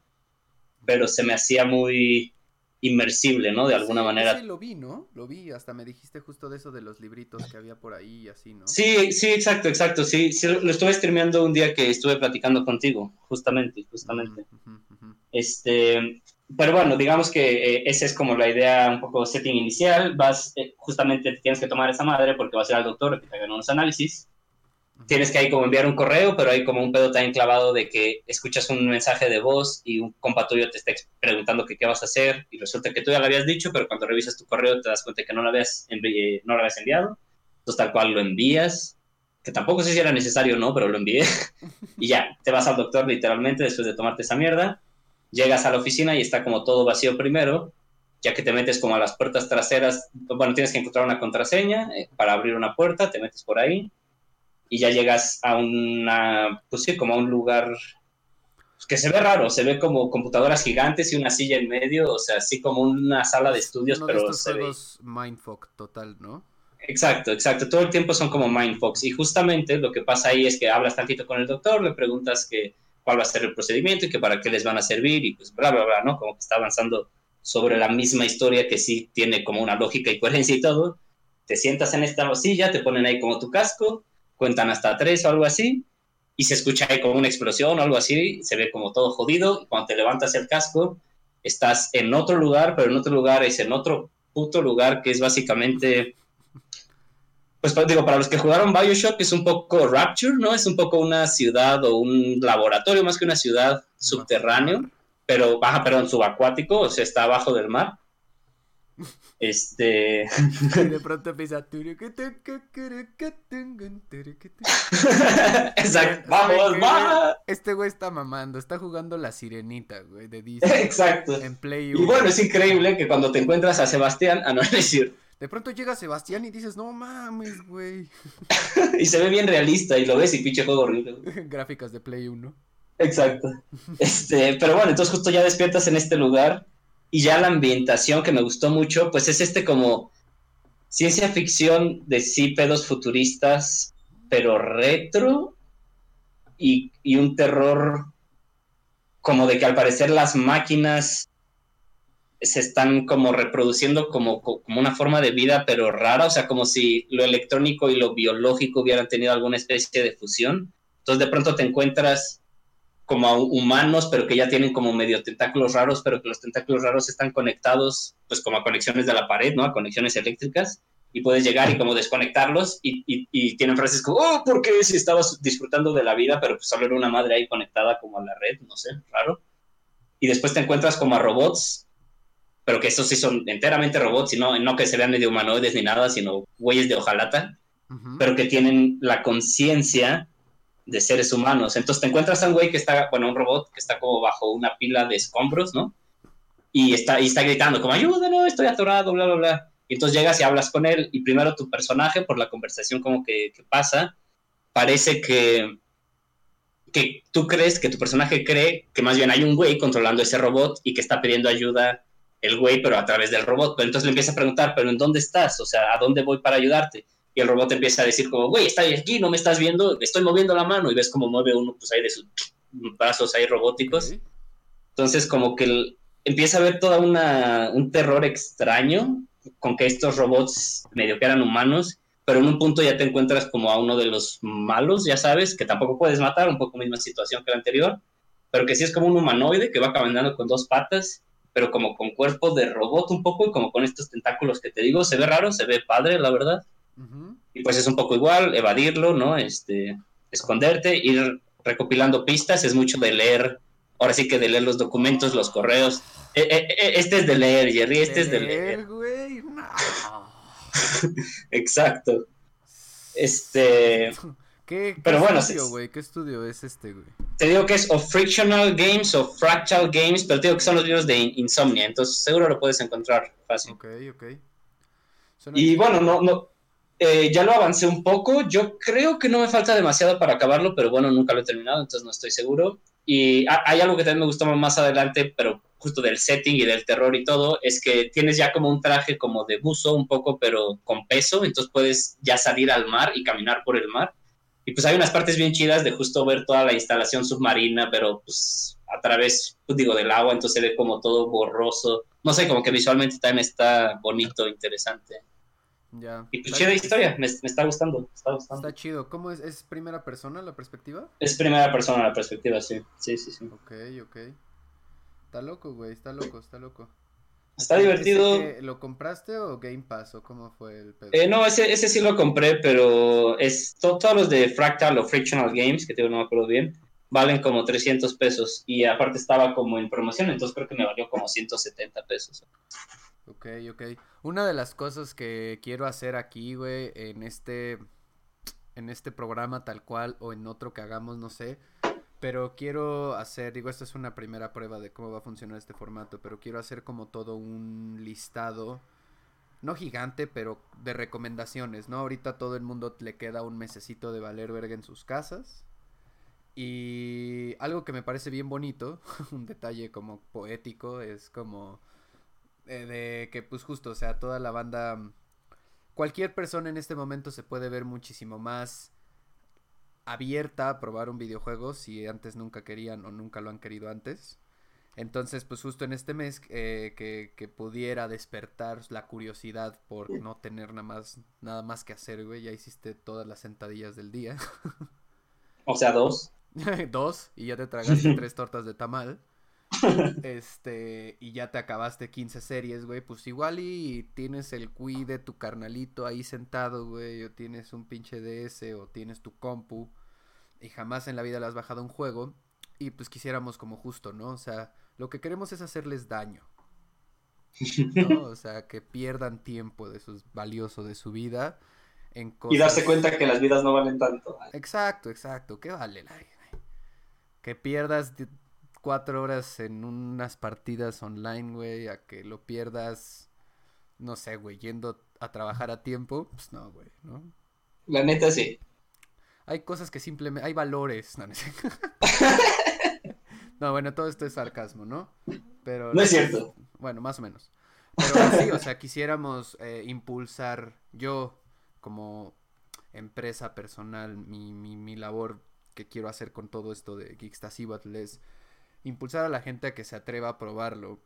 pero se me hacía muy inmersible, ¿no? De alguna sí, manera. Sí, lo vi, ¿no? Lo vi, hasta me dijiste justo de eso de los libritos que había por ahí y así, ¿no? Sí, sí, exacto, exacto, sí, sí, lo estuve streameando un día que estuve platicando contigo, justamente, justamente. Uh -huh, uh -huh. Este, pero bueno, digamos que eh, esa es como la idea, un poco setting inicial, vas, eh, justamente tienes que tomar esa madre porque vas a ir al doctor que te hagan unos análisis, tienes que ahí como enviar un correo, pero hay como un pedo tan clavado de que escuchas un mensaje de voz y un compa tuyo te está preguntando que qué vas a hacer y resulta que tú ya lo habías dicho, pero cuando revisas tu correo te das cuenta que no lo habías, envi no lo habías enviado, entonces tal cual lo envías, que tampoco sé si era necesario o no, pero lo envié (laughs) y ya, te vas al doctor literalmente después de tomarte esa mierda, llegas a la oficina y está como todo vacío primero ya que te metes como a las puertas traseras, bueno, tienes que encontrar una contraseña eh, para abrir una puerta, te metes por ahí y ya llegas a una, pues sí, como a un lugar que se ve raro, se ve como computadoras gigantes y una silla en medio, o sea, así como una sala de estudios, pero de se juegos Mindfuck total, ¿no? Exacto, exacto. Todo el tiempo son como Mindfucks. Y justamente lo que pasa ahí es que hablas tantito con el doctor, le preguntas que cuál va a ser el procedimiento y que para qué les van a servir y pues bla, bla, bla, ¿no? Como que está avanzando sobre la misma historia que sí tiene como una lógica y coherencia y todo. Te sientas en esta silla, te ponen ahí como tu casco, cuentan hasta tres o algo así, y se escucha ahí como una explosión o algo así, se ve como todo jodido, y cuando te levantas el casco, estás en otro lugar, pero en otro lugar es en otro puto lugar que es básicamente, pues digo, para los que jugaron Bioshock es un poco Rapture, ¿no? Es un poco una ciudad o un laboratorio más que una ciudad subterráneo, pero baja, perdón, subacuático, o sea, está abajo del mar. Este. (laughs) Y de pronto empieza. Exacto. Vamos, va. Este güey está mamando. Está jugando la sirenita, güey, de Disney. Exacto. En Play Y bueno, es increíble que cuando te encuentras a Sebastián, a no decir. De pronto llega Sebastián y dices, no mames, güey. y se ve bien realista y lo ves y pinche juego horrible. Gráficas de Play 1. Exacto. Este, pero bueno, entonces justo ya despiertas en este lugar y ya la ambientación que me gustó mucho, pues es este como ciencia ficción de sí pedos futuristas, pero retro y, un terror como de que al parecer las máquinas se están como reproduciendo como, como una forma de vida, pero rara, o sea, como si lo electrónico y lo biológico hubieran tenido alguna especie de fusión. Entonces de pronto te encuentras como a humanos, pero que ya tienen como medio tentáculos raros, pero que los tentáculos raros están conectados, pues como a conexiones de la pared, ¿no? A conexiones eléctricas, y puedes llegar y como desconectarlos, y, y, tienen frases como, oh, ¿por qué si estabas disfrutando de la vida, pero pues solo era una madre ahí conectada como a la red, no sé, raro. Y después te encuentras como a robots, pero que estos sí son enteramente robots, y no, no que se vean medio humanoides ni nada, sino güeyes de hojalata, pero que tienen la conciencia de seres humanos. Entonces te encuentras a un güey que está, bueno, un robot que está como bajo una pila de escombros, ¿no? Y está, y está gritando como, ayúdalo, estoy atorado, bla, bla, bla. Y entonces llegas y hablas con él y primero tu personaje, por la conversación como que, pasa, parece que, que tú crees, que tu personaje cree que más bien hay un güey controlando ese robot y que está pidiendo ayuda el güey, pero a través del robot. Pero entonces le empieza a preguntar, pero ¿en dónde estás? O sea, ¿a dónde voy para ayudarte? Y el robot empieza a decir como, güey, está aquí, no me estás viendo, estoy moviendo la mano y ves como mueve uno pues ahí de sus brazos ahí robóticos. Entonces como que empieza a ver toda una, un terror extraño con que estos robots medio que eran humanos, pero en un punto ya te encuentras como a uno de los malos, ya sabes, que tampoco puedes matar, un poco misma situación que la anterior, pero que sí es como un humanoide que va caminando con dos patas, pero como con cuerpo de robot un poco y como con estos tentáculos que te digo, se ve raro, se ve padre, la verdad. Y pues es un poco igual, evadirlo, ¿no? Este, esconderte, ir recopilando pistas, es mucho de leer, ahora sí que de leer los documentos, los correos. E, e, e, este es de leer, Jerry, este es de leer. Güey, (laughs) Exacto. Este. ¿Qué, Pero bueno, estudio, güey? ¿Qué estudio es este, güey? Te digo que es o Frictional Games o Fractal Games, pero te digo que son los libros de Insomnia, entonces seguro lo puedes encontrar fácil. Ok, ok. y bueno, no, no, eh, ya lo avancé un poco. Yo creo que no me falta demasiado para acabarlo, pero bueno, nunca lo he terminado, entonces no estoy seguro. Y hay algo que también me gustó más adelante, pero justo del setting y del terror y todo, es que tienes ya como un traje como de buzo un poco, pero con peso, entonces puedes ya salir al mar y caminar por el mar. Y pues hay unas partes bien chidas de justo ver toda la instalación submarina, pero pues a través, pues digo, del agua, entonces se ve como todo borroso. No sé, como que visualmente también está bonito, interesante. Ya. Y pues chida historia, me, está gustando, está Está chido. ¿Cómo es? ¿Es primera persona la perspectiva? Es primera persona la perspectiva, sí. Sí, sí, sí. Ok, ok. Está loco, güey, está loco, está loco. Está divertido. ¿Lo compraste o Game Pass o cómo fue el pedo? Eh, no, ese, ese sí lo compré, pero es todos los de Fractal o Frictional Games, que tengo no me acuerdo bien, valen como 300 pesos y aparte estaba como en promoción, entonces creo que me valió como 170 pesos. Ok, ok. Una de las cosas que quiero hacer aquí, güey, en este, en este programa tal cual o en otro que hagamos, no sé, Pero quiero hacer, digo, esta es una primera prueba de cómo va a funcionar este formato, pero quiero hacer como todo un listado, no gigante, pero de recomendaciones, ¿no? Ahorita todo el mundo le queda un mesecito de valer verga en sus casas. Y algo que me parece bien bonito, (laughs) un detalle como poético, es como eh, de que pues justo, o sea, toda la banda, cualquier persona en este momento se puede ver muchísimo más abierta a probar un videojuego si antes nunca querían o nunca lo han querido antes. Entonces, pues justo en este mes eh, que, que, pudiera despertar la curiosidad por no tener nada más, nada más que hacer, güey, ya hiciste todas las sentadillas del día. O sea, dos. (laughs) dos, y ya te tragaste (laughs) tres tortas de tamal. (laughs) este, y ya te acabaste 15 series, güey, pues igual y tienes el Wii de tu carnalito ahí sentado, güey, o tienes un pinche DS, o tienes tu compu, y jamás en la vida le has bajado un juego, y pues quisiéramos como justo, ¿no? O sea, lo que queremos es hacerles daño. ¿no? O sea, que pierdan tiempo de su valioso de su vida en cosas... Y darse cuenta que las vidas no valen tanto. Exacto, exacto, ¿qué vale la Que pierdas cuatro horas en unas partidas online, güey, a que lo pierdas, no sé, güey, yendo a trabajar a tiempo, pues no, güey, ¿no? La neta sí. Hay cosas que simplemente, hay valores, no, no, (laughs) no bueno, todo esto es sarcasmo, ¿no? Pero... No es cierto. Bueno, más o menos. Pero sí, o sea, quisiéramos eh, impulsar yo como empresa personal, mi, mi, mi labor que quiero hacer con todo esto de Geekstasibatl es impulsar a la gente a que se atreva a probarlo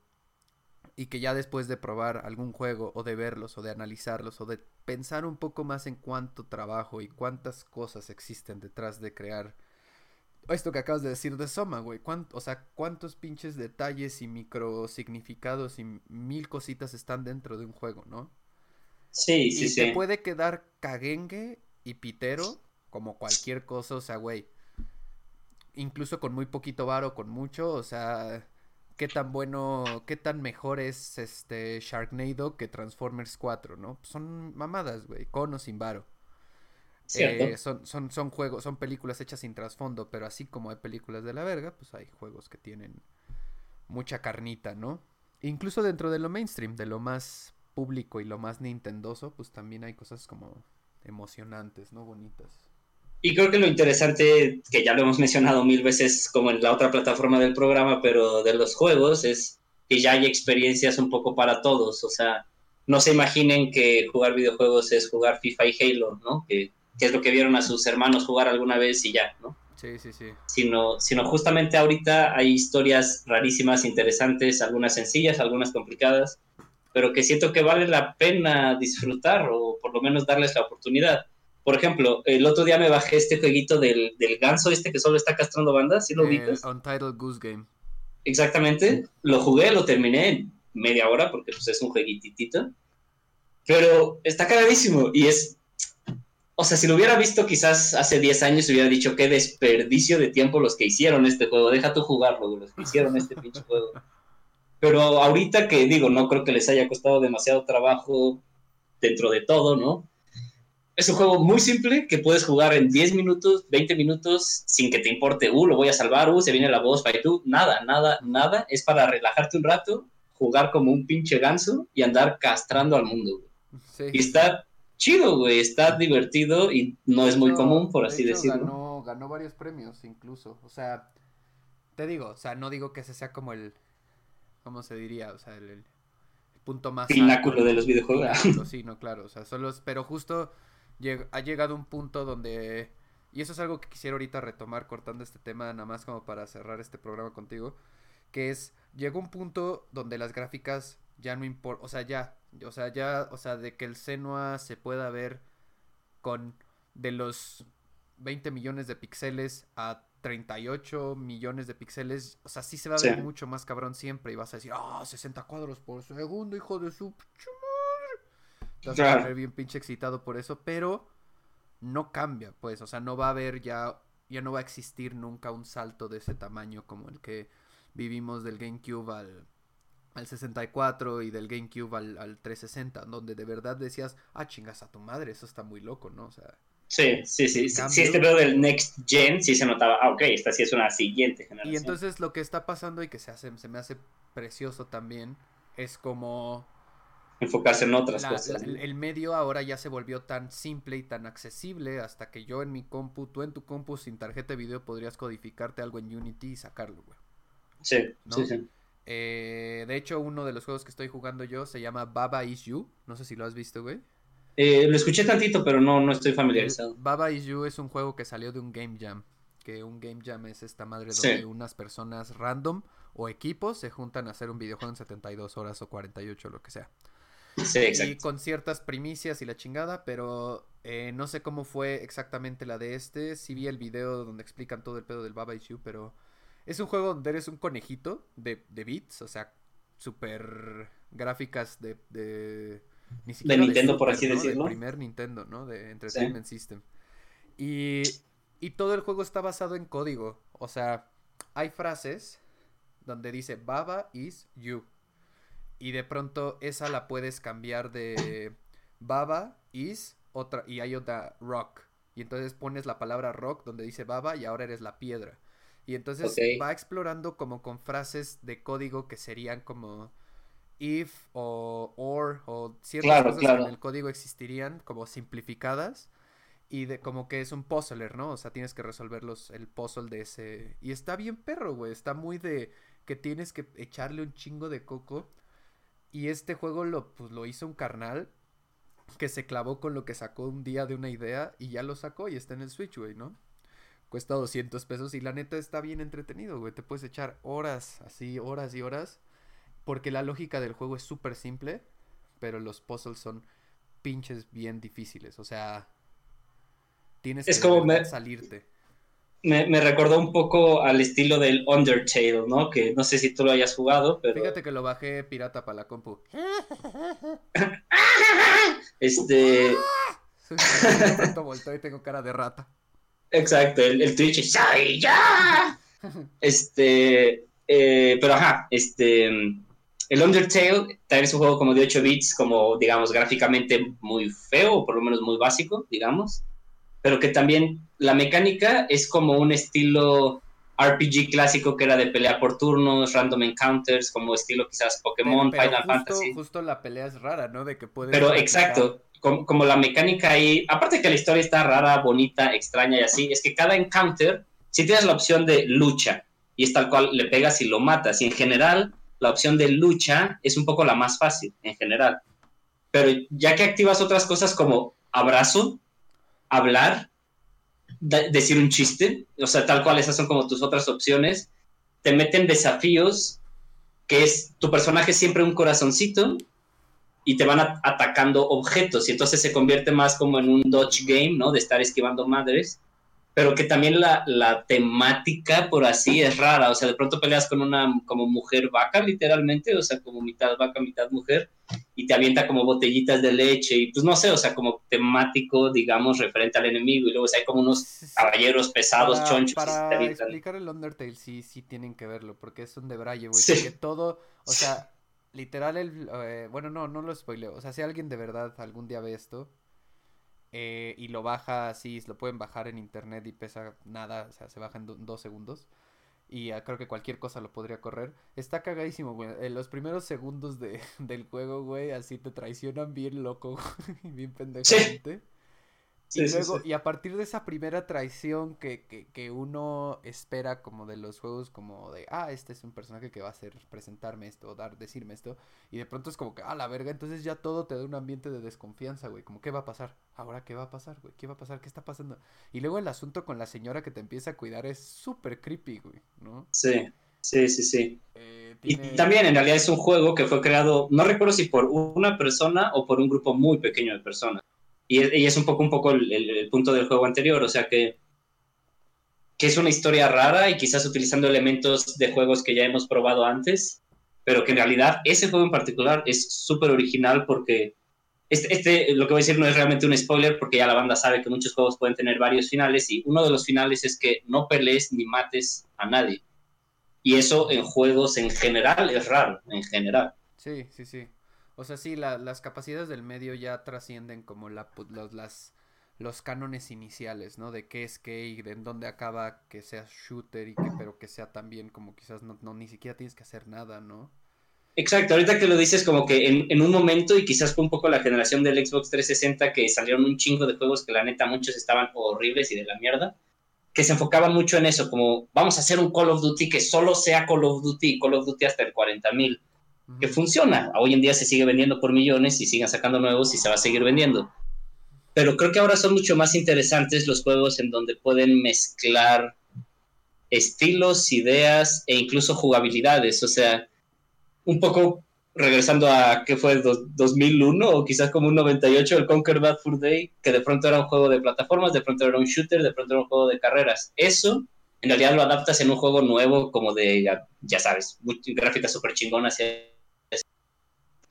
y que ya después de probar algún juego o de verlos o de analizarlos o de pensar un poco más en cuánto trabajo y cuántas cosas existen detrás de crear esto que acabas de decir de Soma, güey, o sea, cuántos pinches detalles y micro significados y mil cositas están dentro de un juego, ¿no? Sí, sí, y sí. te puede quedar caguengue y pitero como cualquier cosa, o sea, güey, incluso con muy poquito varo, con mucho, o sea, qué tan bueno, qué tan mejor es este Sharknado que Transformers 4, ¿no? Son mamadas, güey, con o sin varo. Eh, son, son, son juegos, son películas hechas sin trasfondo, pero así como hay películas de la verga, pues hay juegos que tienen mucha carnita, ¿no? Incluso dentro de lo mainstream, de lo más público y lo más nintendoso, pues también hay cosas como emocionantes, ¿no? Bonitas. Y creo que lo interesante, que ya lo hemos mencionado mil veces como en la otra plataforma del programa, pero de los juegos, es que ya hay experiencias un poco para todos. O sea, no se imaginen que jugar videojuegos es jugar FIFA y Halo, ¿no? Que, que es lo que vieron a sus hermanos jugar alguna vez y ya, ¿no? Sí, sí, sí. Sino, sino justamente ahorita hay historias rarísimas, interesantes, algunas sencillas, algunas complicadas, pero que siento que vale la pena disfrutar o por lo menos darles la oportunidad. Por ejemplo, el otro día me bajé este jueguito del, del ganso este que solo está castrando bandas, ¿sí lo ubicas? Untitled Goose Game. Exactamente, lo jugué, lo terminé en media hora porque pues, es un jueguititito, pero está cagadísimo y es, o sea, si lo hubiera visto quizás hace 10 años hubiera dicho qué desperdicio de tiempo los que hicieron este juego, deja tú jugarlo, los que hicieron este pinche (laughs) juego. Pero ahorita que digo, no creo que les haya costado demasiado trabajo dentro de todo, ¿no? Es un juego muy simple que puedes jugar en 10 minutos, 20 minutos, sin que te importe, uh, lo voy a salvar, uh, se viene la voz, para tú, nada, nada, nada. Es para relajarte un rato, jugar como un pinche ganso y andar castrando al mundo. Y está chido, güey, está divertido y no es muy común, por así de hecho, decirlo. Ganó, ganó varios premios, incluso. O sea, te digo, o sea, no digo que ese sea como el, ¿cómo se diría? O sea, el, el punto más... Pináculo alto, de los videojuegos. (laughs) Sí, no, claro, o sea, solo, pero justo ha llegado un punto donde, y eso es algo que quisiera ahorita retomar cortando este tema, nada más como para cerrar este programa contigo, que es, llegó un punto donde las gráficas ya no importan, o sea, ya, o sea, ya, o sea, de que el Senua se pueda ver con de los 20 millones de píxeles a 38 millones de píxeles, o sea, sí se va a ver sí. mucho más cabrón siempre y vas a decir, ah, oh, 60 cuadros por segundo, hijo de su vas a bien pinche excitado por eso, pero no cambia, pues, o sea, no va a haber ya, ya no va a existir nunca un salto de ese tamaño como el que vivimos del GameCube al, al 64 y del GameCube al, al 360, donde de verdad decías, ah, chingas a tu madre, eso está muy loco, ¿no? O sea. Sí, sí, sí. Si este veo del Next Gen, sí se notaba, ah, ok, esta sí es una siguiente generación. Y entonces lo que está pasando y que se, hace, se me hace precioso también es como... Enfocarse en otras cosas. el medio ahora ya se volvió tan simple y tan accesible hasta que yo en mi compu, tú en tu compu sin tarjeta de video podrías codificarte algo en Unity y sacarlo, güey. Sí, sí, sí. Eh, de hecho, uno de los juegos que estoy jugando yo se llama Baba Is You. No sé si lo has visto, güey. Eh, lo escuché tantito, pero no, no estoy familiarizado. Baba Is You es un juego que salió de un Game Jam. Que un Game Jam es esta madre donde unas personas random o equipos se juntan a hacer un videojuego en 72 horas o 48, lo que sea. Sí, exacto. Y con ciertas primicias y la chingada, pero eh, no sé cómo fue exactamente la de este. Sí vi el video donde explican todo el pedo del Baba Is You, pero es un juego donde eres un conejito de, de bits, o sea, super gráficas de, de de Nintendo, por así decirlo. El primer Nintendo, ¿no? De Entertainment System. Y, y todo el juego está basado en código. O sea, hay frases donde dice Baba is you. Y de pronto esa la puedes cambiar de Baba is otra. Y hay otra rock. Y entonces pones la palabra rock donde dice Baba y ahora eres la piedra. Y entonces va explorando como con frases de código que serían como if o or o ciertas cosas que en el código existirían como simplificadas y de como que es un puzzler, ¿no? O sea, tienes que resolver los, el puzzle de ese y está bien perro, güey, está muy de que tienes que echarle un chingo de coco y este juego lo pues lo hizo un carnal que se clavó con lo que sacó un día de una idea y ya lo sacó y está en el Switch, güey, ¿no? Cuesta 200 pesos y la neta está bien entretenido, güey. Te puedes echar horas, así, horas y horas porque la lógica del juego es súper simple, pero los puzzles son pinches bien difíciles. O sea, tienes es que como salirte. Me, me, recordó un poco al estilo del Undertale, ¿no? Que no sé si tú lo hayas jugado, pero... Fíjate que lo bajé pirata para la compu. este... y tengo cara de rata. Exacto, el, el Twitch ya! Este... Eh, pero ajá, este el Undertale también es un juego como de 8 bits, como digamos gráficamente muy feo, o por lo menos muy básico, digamos, pero que también la mecánica es como un estilo RPG clásico que era de pelea por turnos, random encounters, como estilo quizás Pokémon, Final Fantasy. Justo la pelea es rara, ¿no? De que puedes Pero exacto, como, como, la mecánica ahí, aparte que la historia está rara, bonita, extraña y así, es que cada encounter, si tienes la opción de lucha, y es tal cual le pegas y lo matas, y en general la opción de lucha es un poco la más fácil en general. Pero ya que activas otras cosas como abrazo, hablar, decir un chiste, o sea, tal cual esas son como tus otras opciones, te meten desafíos que es tu personaje siempre un corazoncito y te van atacando objetos y entonces se convierte más como en un dodge game, ¿no? De estar esquivando madres pero que también la, la, temática, por así, es rara. O sea, de pronto peleas con una como mujer vaca, literalmente, o sea, como mitad vaca, mitad mujer, y te avienta como botellitas de leche, y pues no sé, o sea, como temático, digamos, referente al enemigo, y luego hay como unos caballeros pesados, chonchos. Para explicar el Undertale, sí, sí tienen que verlo, porque es un de Braille, güey, porque todo, o sea, literal, el, eh, bueno, no, no lo spoileo, o sea, si alguien de verdad algún día ve esto, eh, y lo baja así, lo pueden bajar en internet y pesa nada, o sea, se baja en dos segundos. Y creo que cualquier cosa lo podría correr. Está cagadísimo, güey. En los primeros segundos de, (laughs) del juego, güey, así te traicionan bien loco, (laughs) bien pendejamente y luego, y a partir de esa primera traición que, que, que, uno espera como de los juegos, como de, ah, este es un personaje que va a hacer, presentarme esto, dar, decirme esto, y de pronto es como que, ah, la verga, entonces ya todo te da un ambiente de desconfianza, güey, como, ¿qué va a pasar? Ahora, ¿qué va a pasar, güey? ¿Qué va a pasar? ¿Qué está pasando? Y luego el asunto con la señora que te empieza a cuidar es súper creepy, güey, ¿no? Sí, sí, sí, sí. Eh, y también en realidad es un juego que fue creado, no recuerdo si por una persona o por un grupo muy pequeño de personas. Y, es un poco, un poco el, punto del juego anterior, o sea que, que es una historia rara y quizás utilizando elementos de juegos que ya hemos probado antes, pero que en realidad ese juego en particular es súper original porque este, este, lo que voy a decir no es realmente un spoiler porque ya la banda sabe que muchos juegos pueden tener varios finales y uno de los finales es que no pelees ni mates a nadie. Y eso en juegos en general es raro, en general. Sí, sí, sí. O sea, sí, la, las capacidades del medio ya trascienden como la, las, los cánones iniciales, ¿no? De qué es qué y de en dónde acaba que sea shooter y que pero que sea también como quizás no, ni siquiera tienes que hacer nada, ¿no? Exacto, ahorita que lo dices como que en, en, un momento y quizás fue un poco la generación del Xbox 360 que salieron un chingo de juegos que la neta muchos estaban horribles y de la mierda, que se enfocaban mucho en eso, como vamos a hacer un Call of Duty que solo sea Call of Duty Call of Duty hasta el 40 mil, que funciona, hoy en día se sigue vendiendo por millones y siguen sacando nuevos y se va a seguir vendiendo. Pero creo que ahora son mucho más interesantes los juegos en donde pueden mezclar estilos, ideas e incluso jugabilidades, o sea un poco regresando a qué fue 2001 o quizás como un 98 el Conquer Bad Fur Day que de pronto era un juego de plataformas de pronto era un shooter de pronto era un juego de carreras. Eso en realidad lo adaptas en un juego nuevo como de ya, ya sabes gráficas súper chingonas y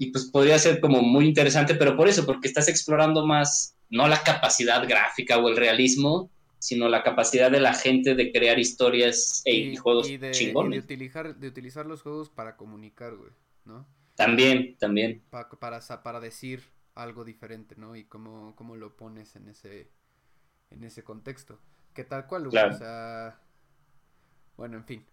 pues podría ser como muy interesante pero por eso porque estás explorando más no la capacidad gráfica o el realismo sino la capacidad de la gente de crear historias e y, juegos y de, chingones. Y de utilizar, de utilizar los juegos para comunicar, güey, ¿no? También, también. para, para decir algo diferente, ¿no? Y cómo, cómo lo pones en ese, en ese contexto. Que tal cual, güey, o sea... Bueno, en fin.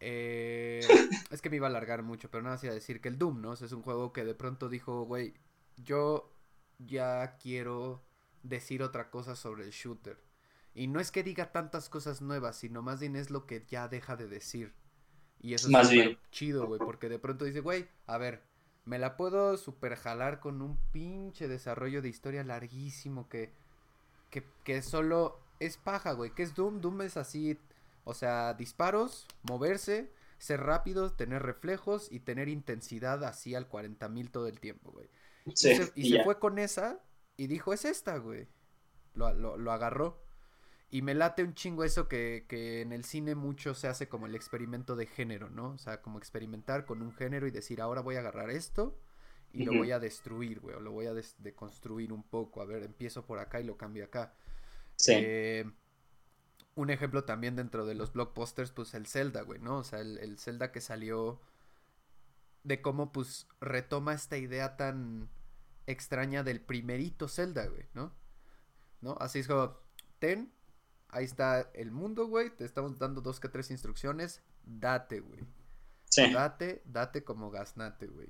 Eh, (laughs) es que me iba a alargar mucho, pero nada más iba a decir que el Doom, ¿no? es un juego que de pronto dijo, güey, yo ya quiero decir otra cosa sobre el shooter. Y no es que diga tantas cosas nuevas, sino más bien es lo que ya deja de decir. Y eso más es bien. chido, güey, porque de pronto dice, güey, a ver, me la puedo super jalar con un pinche desarrollo de historia larguísimo que, que, que solo es paja, güey. ¿Qué es Doom? Doom es así, o sea, disparos, moverse, ser rápido, tener reflejos y tener intensidad así al 40 mil todo el tiempo, güey. Sí, y se, y fue con esa y dijo, es esta, güey. Lo, lo, lo agarró. Y me late un chingo eso que, que en el cine mucho se hace como el experimento de género, ¿no? O sea, como experimentar con un género y decir, ahora voy a agarrar esto y lo voy a destruir, güey, o lo voy a des- deconstruir un poco. A ver, empiezo por acá y lo cambio acá. Sí. Eh, un ejemplo también dentro de los blockbusters, pues el Zelda, güey, ¿no? O sea, el, el Zelda que salió de cómo, pues, retoma esta idea tan extraña del primerito Zelda, güey, ¿no? ¿No? Así es como, ten, ahí está el mundo, güey, te estamos dando dos que tres instrucciones, date, güey. sí. Date, date como gasnate, güey.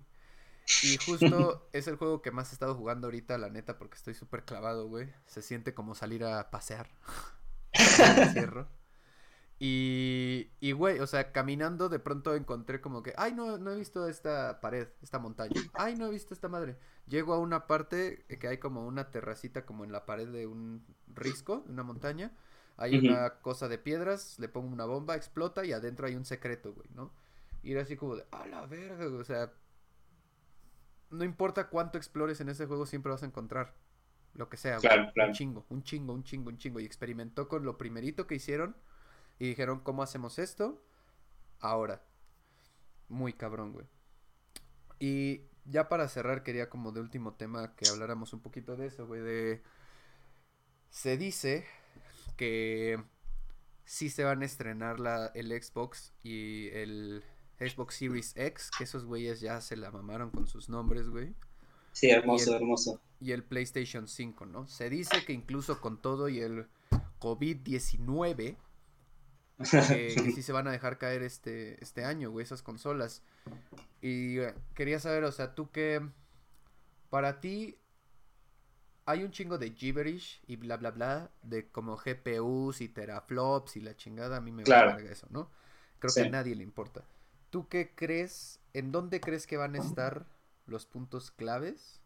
Y justo (laughs) es el juego que más he estado jugando ahorita, la neta, porque estoy súper clavado, güey. Se siente como salir a pasear. (laughs) Me (laughs) encierro. Y, y, güey, o sea, caminando de pronto encontré como que, ay, no, no he visto esta pared, esta montaña. Ay, no he visto esta madre. Llego a una parte que hay como una terracita como en la pared de un risco, de una montaña. Hay una cosa de piedras, le pongo una bomba, explota y adentro hay un secreto, güey, ¿no? Y era así como de, a la verga, güey", o sea, no importa cuánto explores en ese juego, siempre vas a encontrar lo que sea, claro. Un chingo, un chingo, un chingo, un chingo. Y experimentó con lo primerito que hicieron y dijeron, ¿cómo hacemos esto? Ahora. Muy cabrón, güey. Y ya para cerrar, quería como de último tema que habláramos un poquito de eso, güey, de... Se dice que sí se van a estrenar la, el Xbox y el Xbox Series X, que esos güeyes ya se la mamaron con sus nombres, güey. Sí, hermoso, Y el- hermoso. Y el PlayStation 5, ¿no? Se dice que incluso con todo y el COVID-19, que, (laughs) que sí se van a dejar caer este, este año, güey, esas consolas. Y eh, quería saber, o sea, tú que para ti hay un chingo de gibberish y bla bla bla de como GPUs y teraflops y la chingada, a mí me Claro. carga eso, ¿no? Creo Sí. que a nadie le importa. ¿Tú qué crees? ¿En dónde crees que van a estar los puntos claves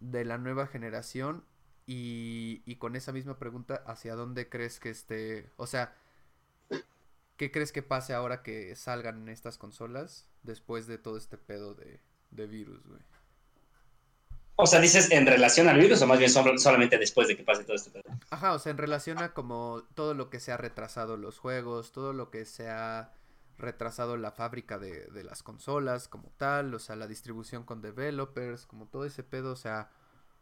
de la nueva generación? Y, y con esa misma pregunta, ¿hacia dónde crees que esté? O sea, ¿qué crees que pase ahora que salgan estas consolas después de todo este pedo de, de virus, güey? O sea, dices en relación al virus o más bien solo- solamente después de que pase todo esto. Ajá, o sea, en relación a como todo lo que se ha retrasado los juegos, todo lo que se ha retrasado la fábrica de, de las consolas como tal, o sea, la distribución con developers, como todo ese pedo, o sea,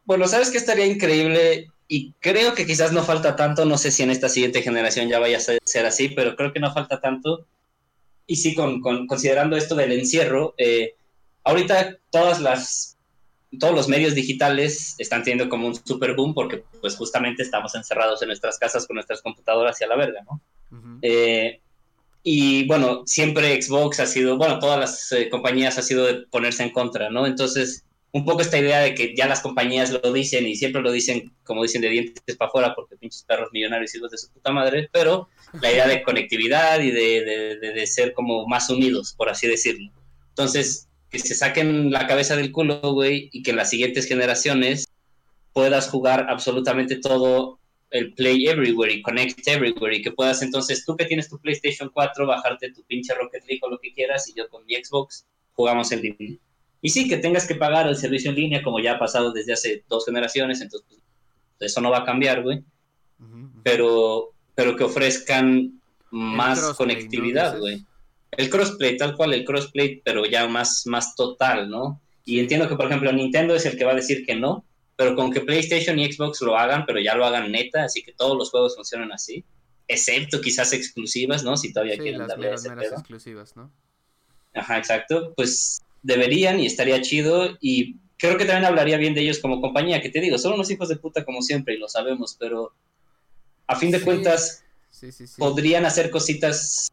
Bueno, ¿sabes qué estaría increíble? Y creo que quizás no falta tanto, no sé si en esta siguiente generación ya vaya a ser ser así, pero creo que no falta tanto. Y sí, con, con- considerando esto del encierro, eh, ahorita todas las todos los medios digitales están teniendo como un super boom porque pues justamente estamos encerrados en nuestras casas con nuestras computadoras y a la verga, ¿no? Eh, y bueno, siempre Xbox ha sido, bueno, todas las eh, compañías ha sido de ponerse en contra, ¿no? Entonces, un poco esta idea de que ya las compañías lo dicen y siempre lo dicen, como dicen, de dientes para afuera, porque pinches perros millonarios hijos de su puta madre, pero la idea de conectividad y de, de, de ser como más unidos, por así decirlo. Entonces, que se saquen la cabeza del culo, güey, y que en las siguientes generaciones puedas jugar absolutamente todo el Play Everywhere y Connect Everywhere y que puedas entonces tú que tienes tu PlayStation 4 bajarte tu pinche Rocket League o lo que quieras y yo con mi Xbox jugamos en línea. Y sí, que tengas que pagar el servicio en línea como ya ha pasado desde hace dos generaciones, entonces pues, eso no va a cambiar, güey. Pero, pero que ofrezcan más conectividad, güey. El crossplay, tal cual el crossplay, pero ya más, más total, ¿no? Y entiendo que, por ejemplo, Nintendo es el que va a decir que no, pero con que PlayStation y Xbox lo hagan, pero ya lo hagan neta, así que todos los juegos funcionan así, excepto quizás exclusivas, ¿no? Si todavía quieren las darle ese pedo. exclusivas, ¿no? Ajá, exacto. Pues deberían y estaría chido y creo que también hablaría bien de ellos como compañía, que te digo, son unos hijos de puta como siempre y lo sabemos, pero a fin de cuentas podrían hacer cositas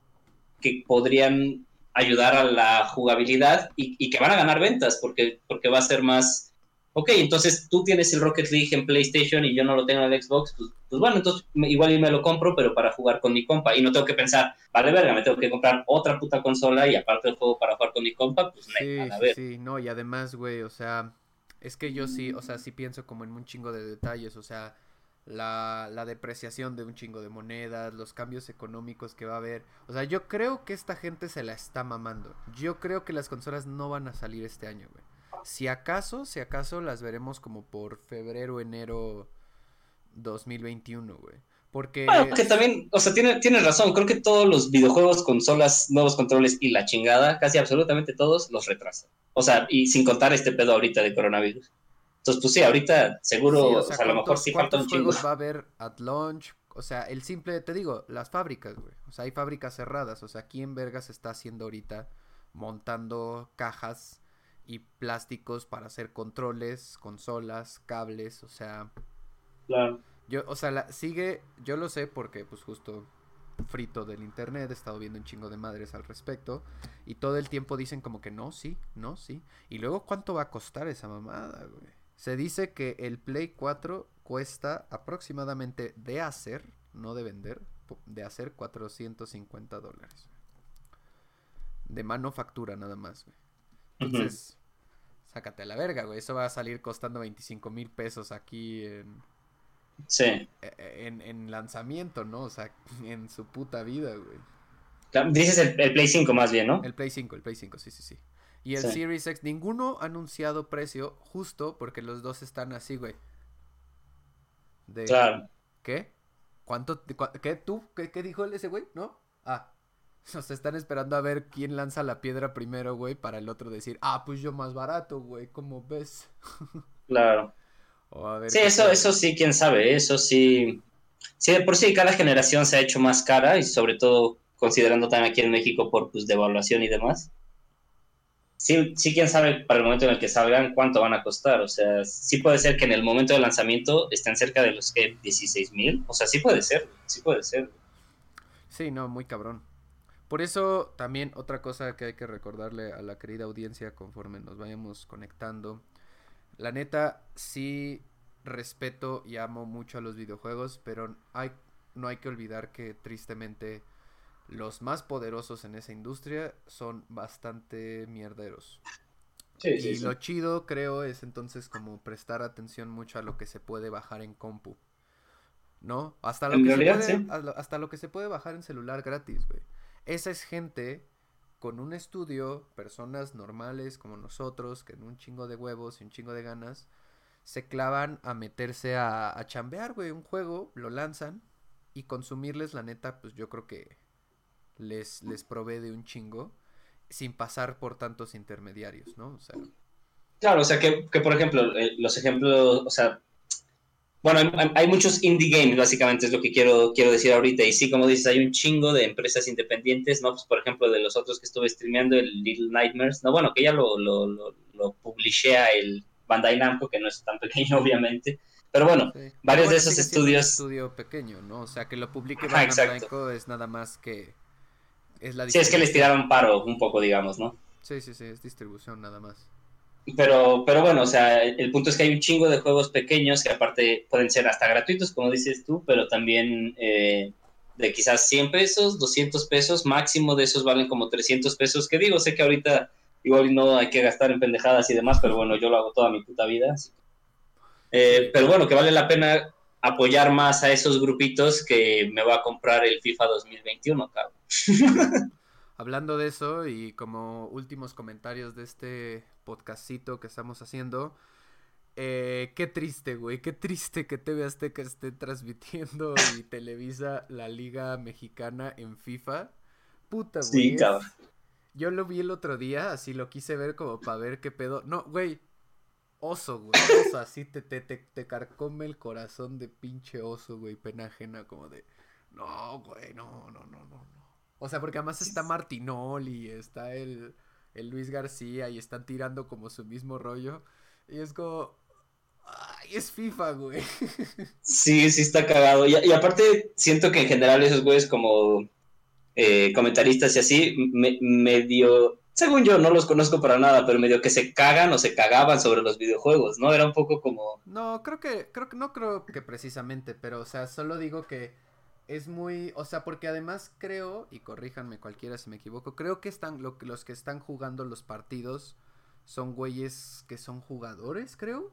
que podrían ayudar a la jugabilidad y, que van a ganar ventas porque, porque va a ser más... Ok, entonces tú tienes el Rocket League en PlayStation y yo no lo tengo en el Xbox, pues, pues bueno, entonces igual y me lo compro, pero para jugar con mi compa. Y no tengo que pensar, vale verga, me tengo que comprar otra puta consola y aparte el juego para jugar con mi compa, pues sí, a ver. Sí, no, y además, güey, o sea, es que yo sí, o sea, sí pienso como en un chingo de detalles, o sea, la, la, depreciación de un chingo de monedas, los cambios económicos que va a haber. O sea, yo creo que esta gente se la está mamando. Yo creo que las consolas no van a salir este año, güey. Si acaso, si acaso las veremos como por febrero, enero 2021, güey. Porque... Bueno, que también, o sea, tiene, tiene razón. Creo que todos los videojuegos, consolas, nuevos controles y la chingada, casi absolutamente todos, los retrasan. O sea, y sin contar este pedo ahorita de coronavirus. Entonces, pues sí, ahorita seguro, o sea, a lo mejor sí falta un chingo. va a haber at launch? O sea, el simple, te digo, las fábricas, güey. O sea, hay fábricas cerradas. O sea, aquí en Vergas está haciendo ahorita montando cajas y plásticos para hacer controles, consolas, cables, o sea. Claro. Yo, o sea, la, sigue, yo lo sé porque, pues justo frito del internet, he estado viendo un chingo de madres al respecto y todo el tiempo dicen como que no, sí, no, sí. Y luego, ¿cuánto va a costar esa mamada, güey? Se dice que el Play 4 cuesta aproximadamente de hacer, no de vender, de hacer 450 dólares. De manufactura nada más, güey. Entonces, sácate a la verga, güey. Eso va a salir costando 25 mil pesos aquí en... Sí. E, e, en, lanzamiento, ¿no? O sea, (laughs) en su puta vida, güey. Dices el, el, Play 5 más bien, ¿no? El Play 5, el Play 5, sí, sí, sí. Y el Series X, ninguno ha anunciado precio justo porque los dos están así, güey. claro. ¿Qué? ¿Cuánto? ¿Qué? ¿Tú? ¿Qué, dijo ese güey? ¿No? Ah. (laughs) Nos están esperando a ver quién lanza la piedra primero, güey, para el otro decir, ah, pues yo más barato, güey, ¿cómo ves? (laughs) claro. sí, eso, eso sí, quién sabe, eso sí. Sí, por sí cada generación se ha hecho más cara y sobre todo considerando también aquí en México por pues devaluación y demás sí, sí, quién sabe para el momento en el que salgan cuánto van a costar. O sea, sí puede ser que en el momento del lanzamiento estén cerca de los que 16 mil. O sea, sí puede ser, sí puede ser. Sí, no, muy cabrón. Por eso también otra cosa que hay que recordarle a la querida audiencia conforme nos vayamos conectando. La neta, sí respeto y amo mucho a los videojuegos, pero hay, no hay que olvidar que tristemente los más poderosos en esa industria son bastante mierderos. y lo chido, creo, es entonces como prestar atención mucho a lo que se puede bajar en compu. ¿No? Hasta lo, que, se puede, hasta lo que se puede bajar en celular gratis, güey. Esa es gente con un estudio, personas normales como nosotros, que en un chingo de huevos y un chingo de ganas, se clavan a meterse a, chambear, güey, un juego, lo lanzan y consumirles, la neta, pues yo creo que les, les provee de un chingo sin pasar por tantos intermediarios, ¿no? O sea, claro, o sea, que, por ejemplo, eh, los ejemplos, o sea, bueno, hay, muchos indie games, básicamente es lo que quiero, quiero decir ahorita. Y sí, como dices, hay un chingo de empresas independientes, ¿no? Pues, por ejemplo, de los otros que estuve streameando, el Little Nightmares, no, bueno, que ya lo, lo, lo, publishea el Bandai Namco, que no es tan pequeño, (laughs) obviamente. Pero bueno, varios de esos estudios. estudio pequeño, ¿no? O sea, que lo publique Bandai Namco es nada más que. Es la sí, es que les tiraron paro un poco, digamos, ¿no? Sí, sí, sí, es distribución nada más. Pero, pero bueno, o sea, el punto es que hay un chingo de juegos pequeños que aparte pueden ser hasta gratuitos, como dices tú, pero también eh, de quizás 100 pesos, 200 pesos, máximo de esos valen como 300 pesos, que digo, sé que ahorita igual no hay que gastar en pendejadas y demás, pero bueno, yo lo hago toda mi puta vida. Eh, pero bueno, que vale la pena apoyar más a esos grupitos que me va a comprar el FIFA 2021, cabrón. (laughs) Hablando de eso y como últimos comentarios de este podcastito que estamos haciendo, eh, qué triste, güey, qué triste que TV Azteca esté transmitiendo y Televisa la Liga Mexicana en FIFA. Puta, güey. Sí, cabrón. Yo lo vi el otro día, así lo quise ver como para ver qué pedo. No, güey. Oso, güey. Oso, así te, te, te, te carcome el corazón de pinche oso, güey. Pena ajena, como de. No, güey, no, no, no, no, no. O sea, porque además está Martinoli, está el, el Luis García y están tirando como su mismo rollo. Y es como. Ay, es FIFA, güey. (laughs) Sí, sí está cagado. Y, y aparte, siento que en general esos güeyes como eh, comentaristas y así, medio, según yo, no los conozco para nada, pero medio que se cagan o se cagaban sobre los videojuegos, ¿no? Era un poco como... No, creo que, creo que, no creo que precisamente, pero, o sea, solo digo que es muy, o sea, porque además creo, y corríjanme cualquiera si me equivoco, creo que están, lo, los que están jugando los partidos son güeyes que son jugadores, creo.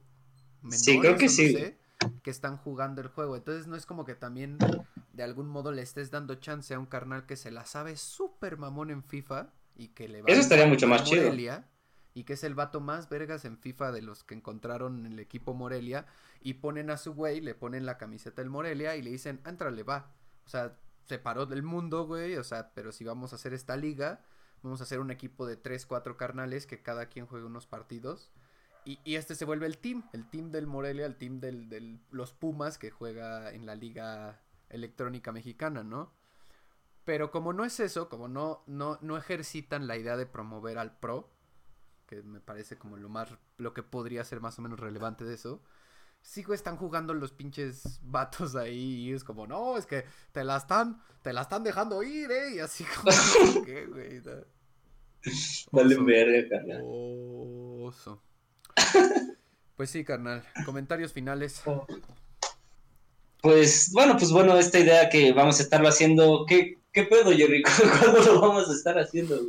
sí, creo que sí que están jugando el juego. Entonces no es como que también de algún modo le estés dando chance a un carnal que se la sabe súper mamón en FIFA y que le va Eso estaría mucho más chido. Y que es el vato más vergas en FIFA de los que encontraron en el equipo Morelia. Y ponen a su güey, le ponen la camiseta del Morelia y le dicen, entrale, va. O sea, se paró del mundo, güey. O sea, pero si vamos a hacer esta liga, vamos a hacer un equipo de 3, 4 carnales que cada quien juegue unos partidos. Y, este se vuelve el team, el team del Morelia, el team de del, los Pumas que juega en la liga electrónica mexicana, ¿no? Pero como no es eso, como no, no, no ejercitan la idea de promover al pro, que me parece como lo más, lo que podría ser más o menos relevante de eso, sigo están jugando los pinches vatos ahí y es como, no, es que te la están, te la están dejando ir, eh, y así como, (laughs) ¿qué, güey? Vale verga, Oso. Pues sí, carnal. Comentarios finales. Pues bueno, pues bueno, esta idea que vamos a estarlo haciendo, ¿qué, qué pedo, Jerry? (laughs) ¿Cuándo lo vamos a estar haciendo?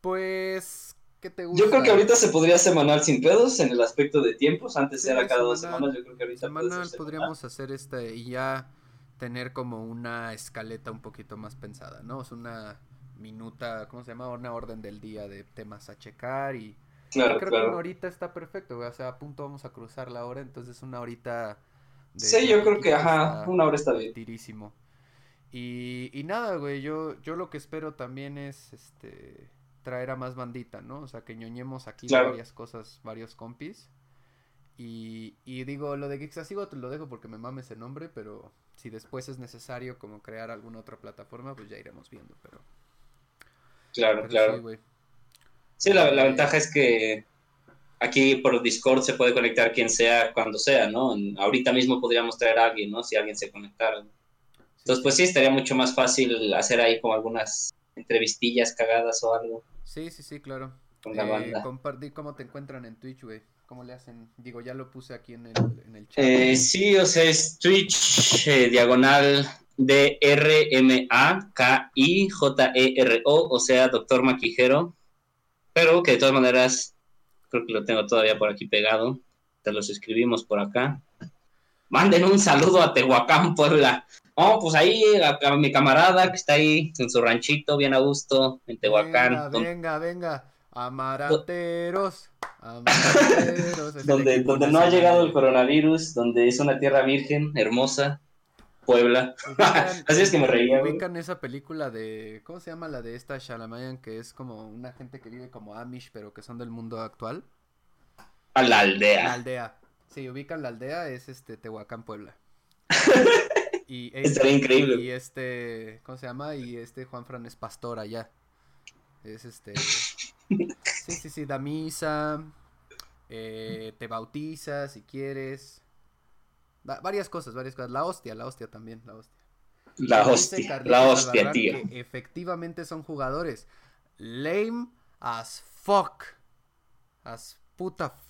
Pues, ¿qué te gusta? Yo creo que ahorita se podría semanal sin pedos en el aspecto de tiempos. Antes era cada dos semanas, yo creo que ahorita semanal podríamos hacer este y ya tener como una escaleta un poquito más pensada, ¿no? Es una minuta, ¿cómo se llama? Una orden del día de temas a checar y Claro, creo que una horita está perfecto, O sea, a punto vamos a cruzar la hora, entonces una horita. sí, yo creo que, ajá, una hora está bien. Tirísimo. Y, y nada, güey, yo, yo lo que espero también es este traer a más bandita, ¿no? O sea, que ñoñemos aquí varias cosas, varios compis. Y, y digo, lo de Geeks te lo dejo porque me mames ese nombre, pero si después es necesario como crear alguna otra plataforma, pues ya iremos viendo, pero... Claro, claro. Sí, Sí, la, ventaja es que aquí por Discord se puede conectar quien sea cuando sea, ¿no? Ahorita mismo podríamos traer a alguien, ¿no? Si alguien se conectara. Entonces, pues sí, estaría mucho más fácil hacer ahí como algunas entrevistillas cagadas o algo. Sí, sí, sí, claro. Con la eh, Compartir cómo te encuentran en Twitch, güey. ¿Cómo le hacen? Digo, ya lo puse aquí en el, en el chat. Eh, sí, o sea, es Twitch eh, diagonal D R M A K I J E R O, o sea, Doctor Maquijero. Pero que de todas maneras, creo que lo tengo todavía por aquí pegado. Te los escribimos por acá. Manden un saludo a Tehuacán, Puebla. Oh, pues ahí a, mi camarada que está ahí en su ranchito, bien a gusto, en Tehuacán. Venga, venga, venga. Amaranteros. (laughs) Amaranteros. donde donde no ha llegado el coronavirus, donde es una tierra virgen, hermosa. Puebla. (laughs) Así es que me reía. Ubican esa película de. ¿Cómo se llama la de esta Shalamayan? Que es como una gente que vive como Amish, pero que son del mundo actual. A la aldea. La aldea. Sí, ubican la aldea, es este Tehuacán, Puebla. (laughs) y Estaría increíble. Y este. ¿Cómo se llama? Y este Juan Fran es pastor allá. Es este. sí, sí, sí, da misa. Eh, te bautizas si quieres. Va- varias cosas, varias cosas. La hostia, la hostia también, la hostia. La hostia, la hostia, tío. efectivamente son jugadores. Lame as fuck. As puta fuck.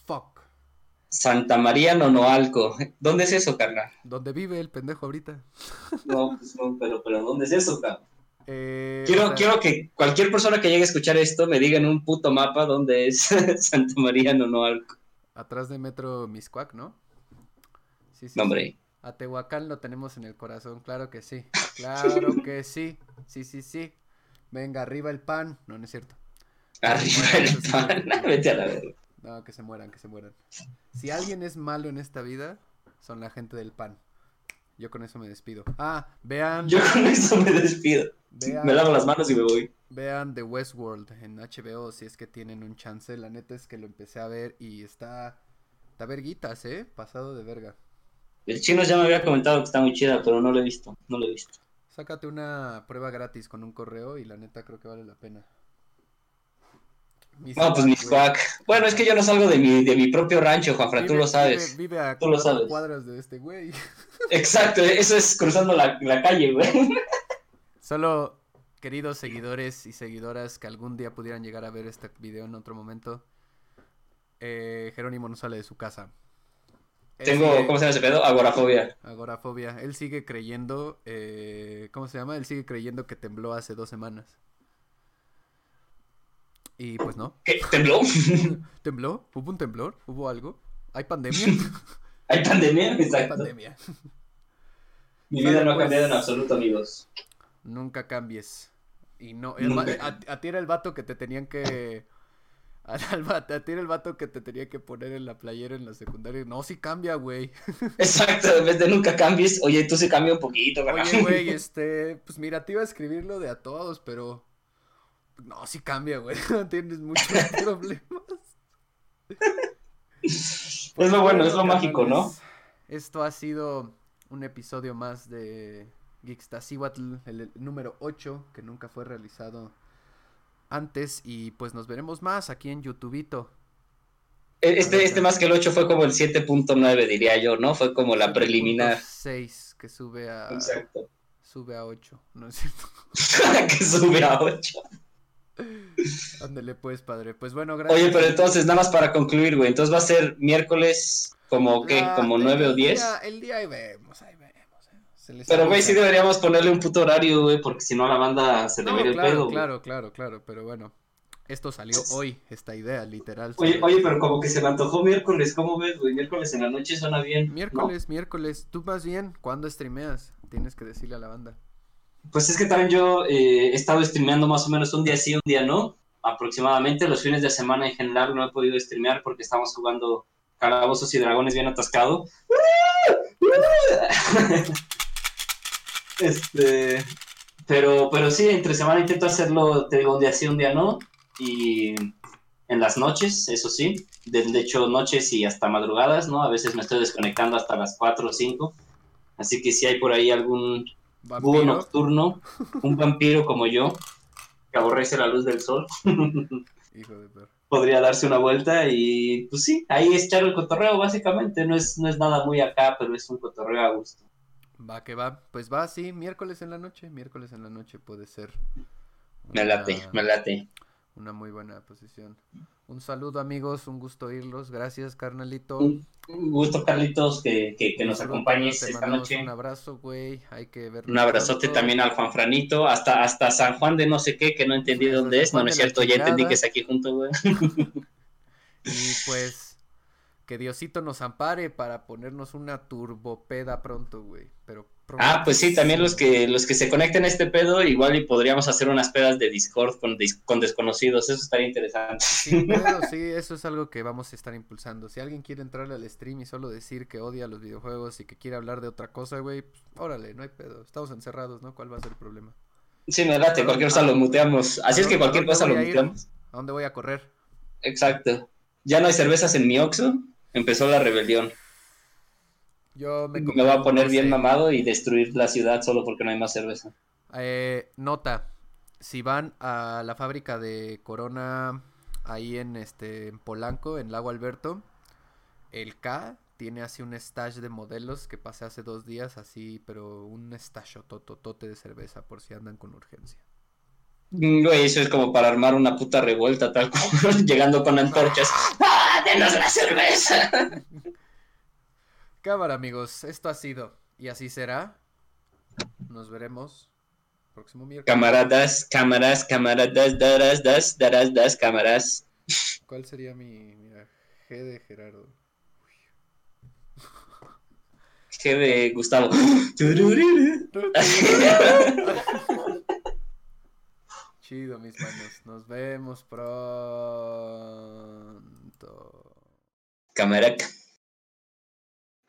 Santa María Nonoalco. ¿Dónde es eso, carnal? ¿Dónde vive el pendejo ahorita? No, pues no, pero, pero ¿dónde es eso, cabrón? Eh, Quiero, o sea, quiero que cualquier persona que llegue a escuchar esto me diga en un puto mapa dónde es (laughs) Santa María Nonoalco. Atrás de Metro Miscuac, ¿no? Sí, sí. No, sí. hombre. A Tehuacán lo tenemos en el corazón, claro que sí. Claro (laughs) que sí. Sí, sí, sí. Venga, arriba el pan. No, no es cierto. Arriba el pan. (laughs) Vete a la verga. No, que se mueran, que se mueran. Si alguien es malo en esta vida, son la gente del pan. Yo con eso me despido. Ah, vean, Yo con eso me despido. vean, Me lavo las manos y me voy. vean The Westworld en HBO si es que tienen un chance. La neta es que lo empecé a ver y está, está verguitas, ¿eh? Pasado de verga. El chino ya me había comentado que está muy chida, pero no lo he visto. No lo he visto. Sácate una prueba gratis con un correo y la neta creo que vale la pena. No, pues mis cuac. Bueno, es que yo no salgo de mi, de mi propio rancho, Juanfra, tú lo sabes. Vive, vive a Tú lo sabes. cuadras de este güey. (laughs) Exacto, eso es cruzando la, la calle, güey. (laughs) Solo, queridos seguidores y seguidoras que algún día pudieran llegar a ver este video en otro momento, eh, Jerónimo no sale de su casa. Tengo, ¿cómo se llama ese pedo? Agorafobia. Agorafobia. Él sigue creyendo, eh, ¿cómo se llama? Él sigue creyendo que tembló hace dos semanas. Y pues no. ¿Qué? ¿Tembló? (laughs) ¿Tembló? ¿Hubo un temblor? ¿Hubo algo? ¿Hay pandemia? (laughs) ¿Hay pandemia? (laughs) Hay Exacto. pandemia. Mi vida no ha Pues- cambiado en absoluto, amigos. Nunca cambies. Y no, el a, a ti era el vato que te tenían que. Al a ti era el vato que te tenía que poner en la playera en la secundaria. No, sí cambia, güey. Exacto, en vez de nunca cambies, oye, tú se cambia un poquito, ¿verdad? Oye, güey, este. Pues mira, te iba a escribir lo de a todos, pero. No, sí cambia, güey. (laughs) Tienes muchos (laughs) problemas. Es lo bueno, es lo mágico, ¿no? Esto ha sido un episodio más de Geekstasihuatl, el, el número 8, que nunca fue realizado antes. Y pues nos veremos más aquí en YouTubito. Este, este más que el 8 fue como el 7.9, diría yo, ¿no? Fue como la preliminar. 6 que sube a Exacto. sube a 8, ¿no es cierto? (laughs) que sube a 8. Ándale pues, padre. Pues bueno, gracias. Oye, pero entonces, nada más para concluir, güey. Entonces va a ser miércoles, como que, La- como el 9 o 10. día- el día ahí vemos, ahí vemos. eh. Pero, güey, sí deberíamos ponerle un puto horario, güey, porque si no la banda se le No, va el pedo. claro, claro, claro, pero bueno. Esto salió hoy, esta idea, literal. Oye, oye, pero como que se me antojó miércoles, ¿cómo ves, güey? Miércoles en la noche suena bien. ¿no? Miércoles, miércoles. Tú más bien, ¿cuándo streameas? Tienes que decirle a la banda. Pues es que también yo eh, he estado streameando más o menos un día sí, un día no. Aproximadamente los fines de semana en general no he podido streamear porque estamos jugando calabozos y dragones bien atascado. (laughs) este, pero, pero sí, entre semana intento hacerlo, te digo, un día sí, un día no. Y en las noches, eso sí. De, de hecho, noches y hasta madrugadas, ¿no? A veces me estoy desconectando hasta las 4 o 5. Así que si hay por ahí algún búho nocturno, un vampiro como yo, que aborrece la luz del sol, (laughs) Hijo de perro. podría darse una vuelta y pues sí, ahí es echar el cotorreo básicamente, no es, no es nada muy acá, pero es un cotorreo a gusto. Va que va. Pues va, sí, miércoles en la noche. Miércoles en la noche puede ser. Me late, me late. Una muy buena posición. Un saludo, amigos. Un gusto oírlos. Gracias, carnalito. Un, gusto, Carlitos, que, que, que nos Disfrútanos, acompañes te esta noche. Un abrazo, güey. Hay que ver. Un abrazote también al Juan Franito, hasta, hasta San Juan de no sé qué, que no entendí dónde es, no, no es cierto, ya entendí que es aquí junto, güey. (laughs) Y pues, que Diosito nos ampare para ponernos una turbopeda pronto, güey. Pero. Ah, pues sí, también los que los que se conecten a este pedo, igual y podríamos hacer unas pedas de Discord con, con desconocidos, eso estaría interesante. Pedo, (laughs) sí, eso es algo que vamos a estar impulsando. Si alguien quiere entrar al stream y solo decir que odia los videojuegos y que quiere hablar de otra cosa, güey, pues, órale, no hay pedo. Estamos encerrados, ¿no? ¿Cuál va a ser el problema? Sí, me late, cualquier cosa lo muteamos. Así es que ¿A cualquier cosa lo muteamos. ¿A dónde voy a correr? Exacto. Ya no hay cervezas en mi Oxxo, empezó la rebelión. Yo me, Me voy a poner bien 12. mamado y destruir la ciudad solo porque no hay más cerveza. Eh, nota, si van a la fábrica de Corona ahí en este en Polanco, en Lago Alberto, el K tiene así un stash de modelos que pasé hace dos días, así, pero un stash tototote de cerveza por si andan con urgencia. Güey, eso es como para armar una puta revuelta, tal como (laughs) llegando con antorchas. (laughs) ¡Ah, denos la cerveza! (laughs) Cámara, amigos, esto ha sido. Y así será. Nos veremos próximo miércoles. Camaradas, cámaras, camaradas, daras, das, daras, das, cámaras. ¿Cuál sería mi mira, G de Gerardo? G de Gustavo. Chido, mis manos. Nos vemos pronto. Cámara,